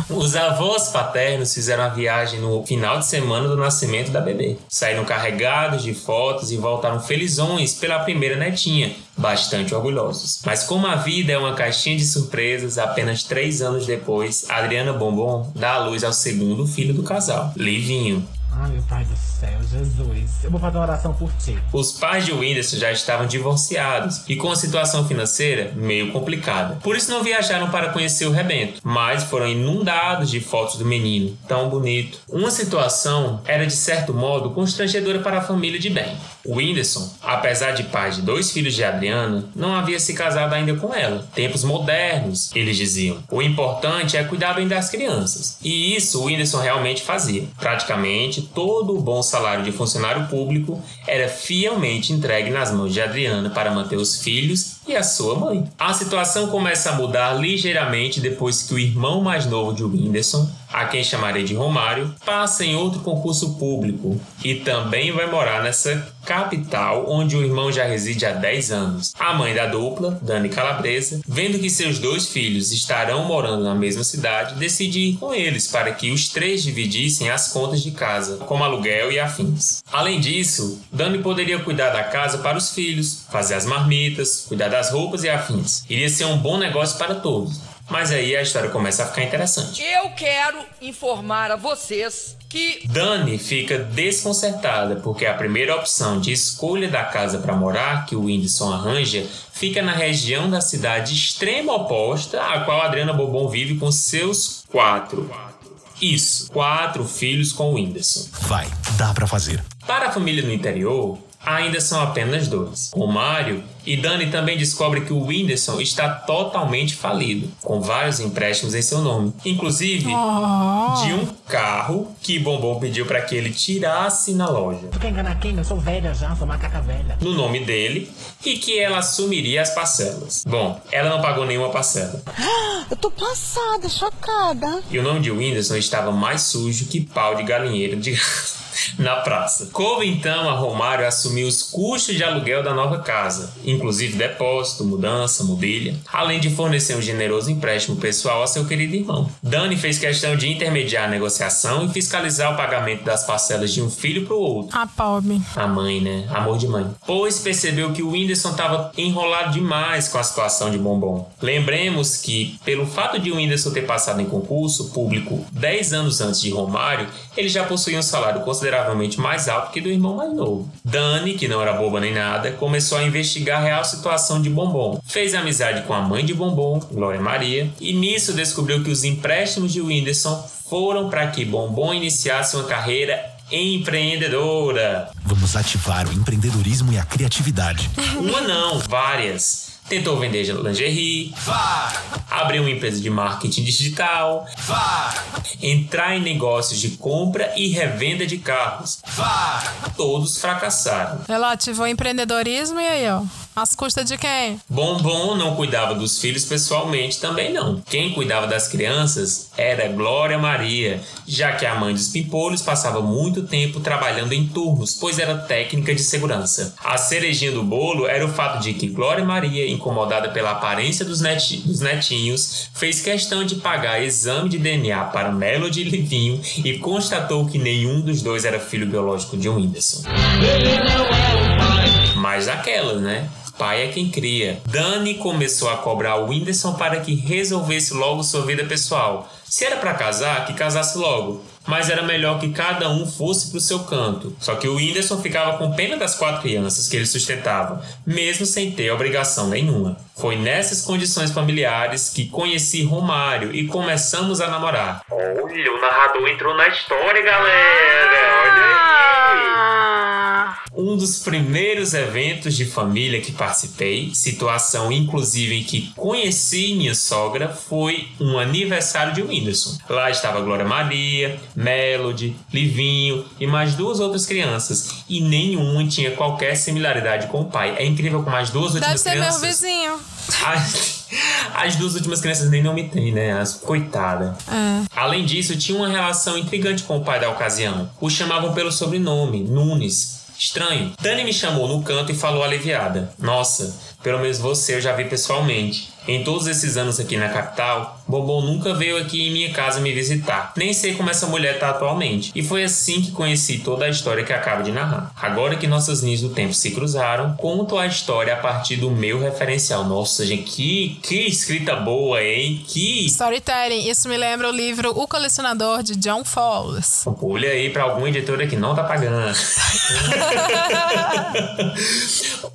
Os avós paternos fizeram a viagem no final de semana do nascimento da bebê. Saíram carregados de fotos e voltaram felizões pela primeira netinha, bastante orgulhosos. Mas como a vida é uma caixinha de surpresas, apenas três anos depois, Adriana Bombom dá à luz ao segundo filho do casal, Livinho. Ai, meu pai do céu, Jesus. Eu vou fazer uma oração por ti. Os pais de Whindersson já estavam divorciados e com a situação financeira meio complicada. Por isso não viajaram para conhecer o rebento, mas foram inundados de fotos do menino, tão bonito. Uma situação era de certo modo constrangedora para a família de bem. O Whindersson, apesar de pai de dois filhos de Adriana, não havia se casado ainda com ela. Tempos modernos, eles diziam. O importante é cuidar bem das crianças. E isso o Whindersson realmente fazia. Praticamente todo o bom salário de funcionário público era fielmente entregue nas mãos de Adriana para manter os filhos e a sua mãe. A situação começa a mudar ligeiramente depois que o irmão mais novo de Whindersson, a quem chamarei de Romário, passa em outro concurso público e também vai morar nessa capital onde o irmão já reside há 10 anos. A mãe da dupla, Dani Calabresa, vendo que seus dois filhos estarão morando na mesma cidade, decide ir com eles para que os três dividissem as contas de casa, como aluguel e afins. Além disso, Dani poderia cuidar da casa para os filhos, fazer as marmitas, cuidar das roupas e afins. Iria ser um bom negócio para todos. Mas aí a história começa a ficar interessante. Eu quero informar a vocês que Dani fica desconcertada porque a primeira opção de escolha da casa para morar que o Whindersson arranja fica na região da cidade extrema oposta à qual a Adriana Bobon vive com seus quatro. Isso, quatro filhos com o Whindersson. Vai, dá pra fazer. Para a família no interior, ainda são apenas dois. O Mário e Dani também descobre que o Whindersson está totalmente falido, com vários empréstimos em seu nome, inclusive Oh. de um carro que Bombom pediu para que ele tirasse na loja. Tu quer enganar quem? Eu sou velha já, sou macaca velha. No nome dele e que ela assumiria as parcelas. Bom, ela não pagou nenhuma parcela. Eu tô passada, chocada. E o nome de Whindersson estava mais sujo que pau de galinheiro de na praça. Coube então a Romário assumir os custos de aluguel da nova casa, inclusive depósito, mudança, mobília, além de fornecer um generoso empréstimo pessoal a seu querido irmão. Dani fez questão de intermediar a negociação e fiscalizar o pagamento das parcelas de um filho para o outro. A pobre. A mãe, né? Amor de mãe. Pois percebeu que o Whindersson estava enrolado demais com a situação de Bombom. Lembremos que, pelo fato de o Whindersson ter passado em concurso público 10 anos antes de Romário, ele já possuía um salário consideravelmente mais alto que do irmão mais novo. Dani, que não era boba nem nada, começou a investigar real situação de Bombom. Fez amizade com a mãe de Bombom, Glória Maria, e nisso descobriu que os empréstimos de Whindersson foram para que Bombom iniciasse uma carreira empreendedora. Vamos ativar o empreendedorismo e a criatividade. Uma não, várias. Tentou vender lingerie, Vai! abrir uma empresa de marketing digital, Vai! entrar em negócios de compra e revenda de carros. Vai! Todos fracassaram. Ela ativou empreendedorismo e aí, ó. Às custas de quem? Bombom não cuidava dos filhos pessoalmente também não. Quem cuidava das crianças era Glória Maria, já que a mãe dos pimpolhos passava muito tempo trabalhando em turnos, pois era técnica de segurança. A cerejinha do bolo era o fato de que Glória Maria, incomodada pela aparência dos, dos netinhos, fez questão de pagar exame de DNA para Melody e Livinho e constatou que nenhum dos dois era filho biológico de Whindersson. Mas aquelas, né? Pai é quem cria. Dani começou a cobrar o Whindersson para que resolvesse logo sua vida pessoal. Se era para casar, que casasse logo. Mas era melhor que cada um fosse pro seu canto. Só que o Whindersson ficava com pena das quatro crianças que ele sustentava, mesmo sem ter obrigação nenhuma. Foi nessas condições familiares que conheci Romário e começamos a namorar. Olha, o narrador entrou na história, galera! Olha aí! Um dos primeiros eventos de família que participei, situação inclusive em que conheci minha sogra, foi um aniversário de Whindersson. Lá estava Glória Maria, Melody, Livinho e mais duas outras crianças, e nenhuma tinha qualquer similaridade com o pai. É incrível como as duas Deve últimas ser crianças. meu vizinho. As, as duas últimas crianças nem não me têm, né? As coitada. É. Além disso, tinha uma relação intrigante com o pai da ocasião. O chamavam pelo sobrenome, Nunes. Estranho. Dani me chamou no canto e falou aliviada. Nossa, pelo menos você eu já vi pessoalmente. Em todos esses anos aqui na capital, Bombom nunca veio aqui em minha casa me visitar. Nem sei como essa mulher tá atualmente. E foi assim que conheci toda a história que acabo de narrar. Agora que nossas linhas do tempo se cruzaram, conto a história a partir do meu referencial. Nossa, gente, que, que escrita boa, hein? Que. Storytelling. Isso me lembra o livro O Colecionador de John Fowles. Olha aí pra alguma editora que não tá pagando.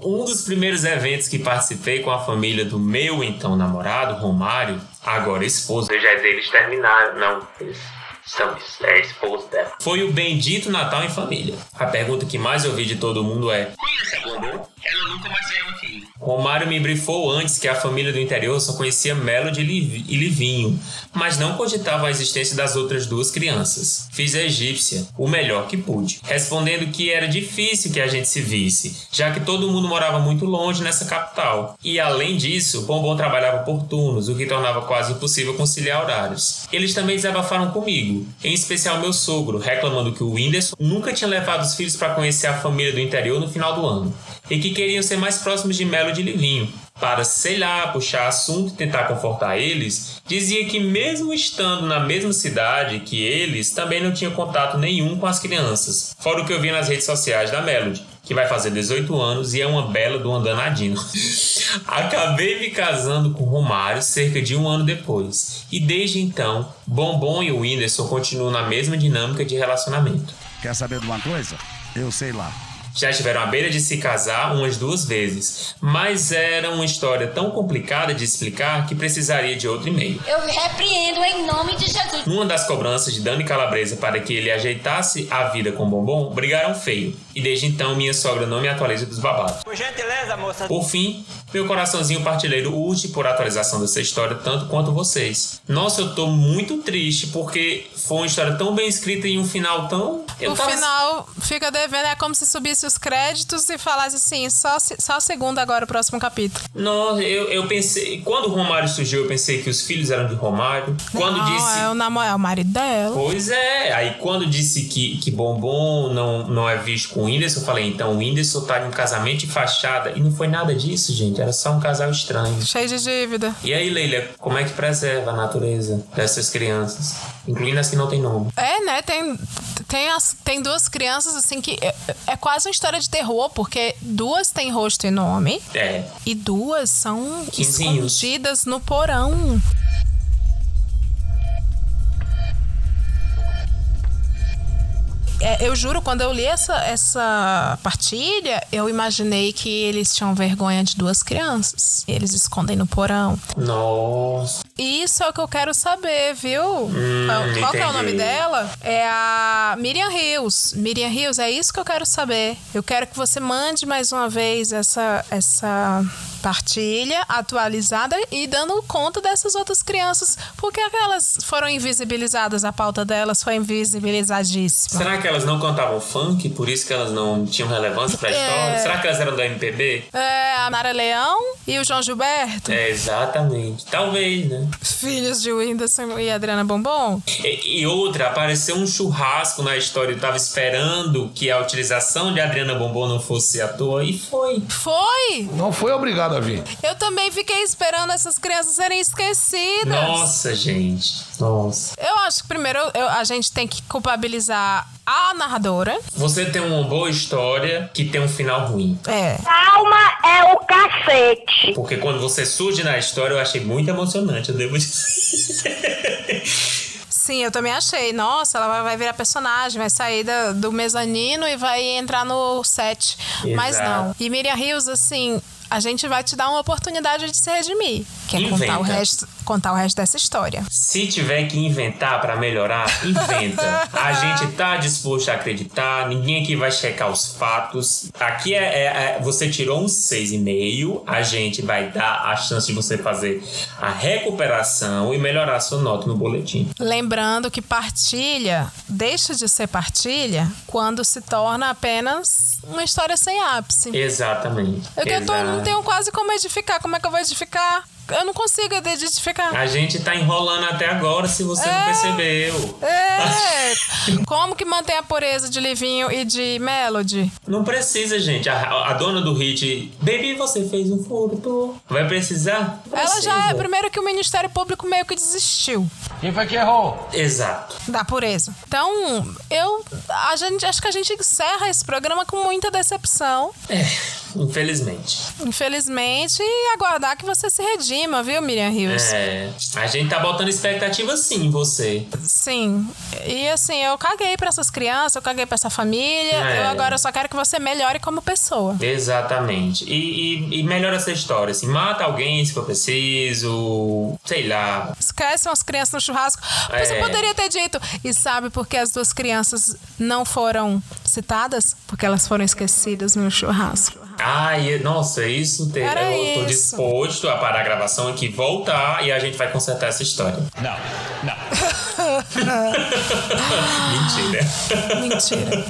um dos primeiros eventos que participei com a família do meu então namorado, Romário, agora esposo. Eu já eles terminaram. Não, eles são é esposo dela. Foi o bendito Natal em família. A pergunta que mais ouvi de todo mundo é: Conhece a Bombom? Ela nunca mais veio aqui. Romário me brifou antes que a família do interior só conhecia Melody e Livinho, mas não cogitava a existência das outras duas crianças. Fiz a egípcia, o melhor que pude, respondendo que era difícil que a gente se visse, já que todo mundo morava muito longe nessa capital. E além disso, Bombom trabalhava por turnos, o que tornava quase impossível conciliar horários. Eles também desabafaram comigo, em especial meu sogro, reclamando que o Whindersson nunca tinha levado os filhos para conhecer a família do interior no final do ano, e que queriam ser mais próximos de Melody e Livinho. Para, sei lá, puxar assunto e tentar confortar eles, dizia que mesmo estando na mesma cidade que eles, também não tinha contato nenhum com as crianças. Fora o que eu vi nas redes sociais da Melody, que vai fazer 18 anos e é uma bela do danadino. Acabei me casando com Romário cerca de um ano depois. E desde então, Bombom e o Whindersson continuam na mesma dinâmica de relacionamento. Quer saber de uma coisa? Eu sei lá. Já estiveram à beira de se casar umas duas vezes, mas era uma história tão complicada de explicar que precisaria de outro e-mail. Eu repreendo em nome de Jesus. Numa das cobranças de Dani Calabresa para que ele ajeitasse a vida com Bombom, brigaram feio. E desde então minha sogra não me atualiza dos babados. Por gentileza, moça. Por fim, Meu coraçãozinho partilheiro urge por atualização dessa história, tanto quanto vocês. Nossa, eu tô muito triste porque foi uma história tão bem escrita e um final tão. Eu o tava... final fica devendo, é como se subisse os créditos e falasse assim, só, só a segunda agora, o próximo capítulo. Não, eu, eu pensei. Quando o Romário surgiu, eu pensei que os filhos eram de Romário. Quando não, disse. É o, namo... é o marido dela. Pois é. Aí quando disse que, que Bombom não, não é visto com o Whindersson, eu falei, então o Whindersson tá em um casamento de fachada. E não foi nada disso, gente. Era só um casal estranho. Cheio de dívida. E aí, Leila, como é que preserva a natureza dessas crianças? Incluindo as que não tem nome. É, né? Tem, tem, as, tem duas crianças, assim, que é, é quase uma história de terror, porque duas têm rosto e nome. É. E duas são Quinzinhos. escondidas no porão. Eu juro, quando eu li essa, essa partilha, eu imaginei que eles tinham vergonha de duas crianças. Eles escondem no porão. Nossa. Isso é o que eu quero saber, viu? Hum, Qual é o nome dela? É a Miriam Rios. Miriam Rios, é isso que eu quero saber. Eu quero que você mande mais uma vez essa, essa partilha atualizada e dando conta dessas outras crianças. Porque aquelas foram invisibilizadas, a pauta delas foi invisibilizadíssima. Será que elas não cantavam funk, por isso que elas não tinham relevância pra história? É. Será que elas eram do MPB? É, a Nara Leão e o João Gilberto. É, exatamente. Talvez, né? Filhos de Whindersson e Adriana Bombom. E, e outra, apareceu um churrasco na história. Eu tava esperando que a utilização de Adriana Bombom não fosse à toa, e foi. Foi! Não foi obrigado a vir. Eu também fiquei esperando essas crianças serem esquecidas. Nossa, gente. Nossa. Eu acho que primeiro eu- a gente tem que culpabilizar a narradora. Você tem uma boa história que tem um final ruim. É. Calma é o cacete. Porque quando você surge na história, eu achei muito emocionante, eu devo dizer. Sim, eu também achei. Nossa, ela vai, virar personagem, vai sair da- do mezanino e vai entrar no set. Mas Exato. não. E Miriam Rios, assim, a gente vai te dar uma oportunidade de se redimir. Que é contar o, resto, contar o resto dessa história. Se tiver que inventar pra melhorar, inventa. A gente tá disposto a acreditar, ninguém aqui vai checar os fatos. Aqui é, é- é- você tirou um 6,5, a gente vai dar a chance de você fazer a recuperação e melhorar a sua nota no boletim. Lembrando que partilha deixa de ser partilha quando se torna apenas uma história sem ápice. Exatamente. Eu, que eu tô- não tenho quase como edificar. Como é que eu vou edificar? Eu não consigo edificar. A gente tá enrolando até agora, se você não percebeu. É. Como que mantém a pureza de Livinho e de Melody? Não precisa, gente. A, a dona do hit, baby, você fez um furto. Vai precisar? Ela já é. Precisa. Primeiro que o Ministério Público meio que desistiu Quem foi que errou? Exato. Da pureza. Então, eu. A gente, acho que a gente encerra esse programa com muita decepção. Infelizmente. Infelizmente, e aguardar que você se redima, viu, Miriam Rios? É. A gente tá botando expectativa sim em você. Sim. E assim, eu caguei pra essas crianças, eu caguei pra essa família. É. Eu agora só quero que você melhore como pessoa. Exatamente. E, e, e melhora essa história. Assim, mata alguém se for preciso. Sei lá. Esquece umas crianças no churrasco. Você É. poderia ter dito. E sabe por que as duas crianças não foram citadas? Porque elas foram esquecidas no churrasco. Ai, nossa, isso te, Era eu tô isso. disposto a parar a gravação aqui, voltar e a gente vai consertar essa história. Não, não. Mentira. Mentira.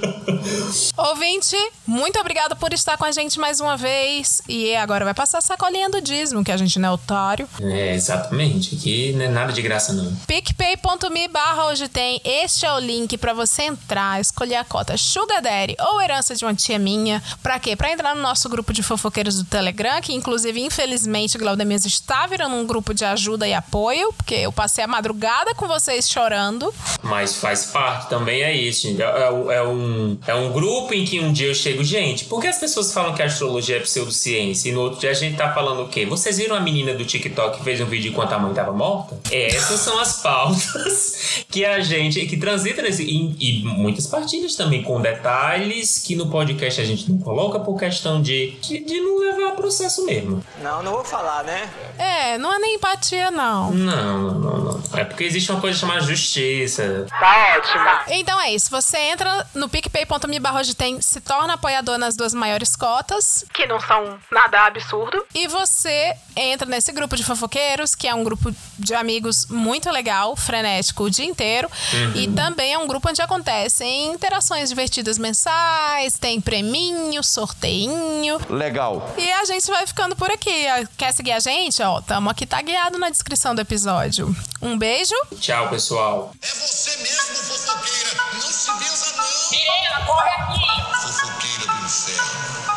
Ouvinte, muito obrigada por estar com a gente mais uma vez. E agora vai passar a sacolinha do dízimo, que a gente não é otário. É, exatamente. Aqui não é nada de graça, não. picpay.me barra hoje tem. Este é o link pra você entrar, escolher a cota Sugar Daddy ou herança de uma tia minha. Pra quê? Pra entrar no nosso grupo de fofoqueiros do Telegram, que inclusive, infelizmente, Glaudemias está virando um grupo de ajuda e apoio, porque eu passei a madrugada com vocês chorando. Mas faz parte também, é isso, gente. É, é é um, é um grupo em que um dia eu chego, gente, por que as pessoas falam que a astrologia é pseudociência e no outro dia a gente tá falando o quê? Vocês viram a menina do TikTok que fez um vídeo enquanto a mãe tava morta? Essas são as pautas que a gente, que transita nesse, e, e muitas partilhas também com detalhes que no podcast a gente não coloca por questão de, de, de não levar a processo mesmo. Não, não vou falar, né? É, não é nem empatia, não. Não, não, não, não. É porque existe uma coisa chamada justiça. Tá ótimo. Então é isso. Você entra no picpay.me barra tem, se torna apoiador nas duas maiores cotas. Que não são nada absurdo. E você entra nesse grupo de fofoqueiros, que é um grupo de amigos muito legal, frenético o dia inteiro. Uhum. E também é um grupo onde acontecem interações divertidas mensais, tem preminho, sorteinho fofinho. Legal. E a gente vai ficando por aqui. Ah, quer seguir a gente? Ó, tamo aqui tá tagueado na descrição do episódio. Um beijo. Tchau, pessoal. É você mesmo, fofoqueira. Não se benza, não. Sirena, corre aqui. Fofoqueira do inferno.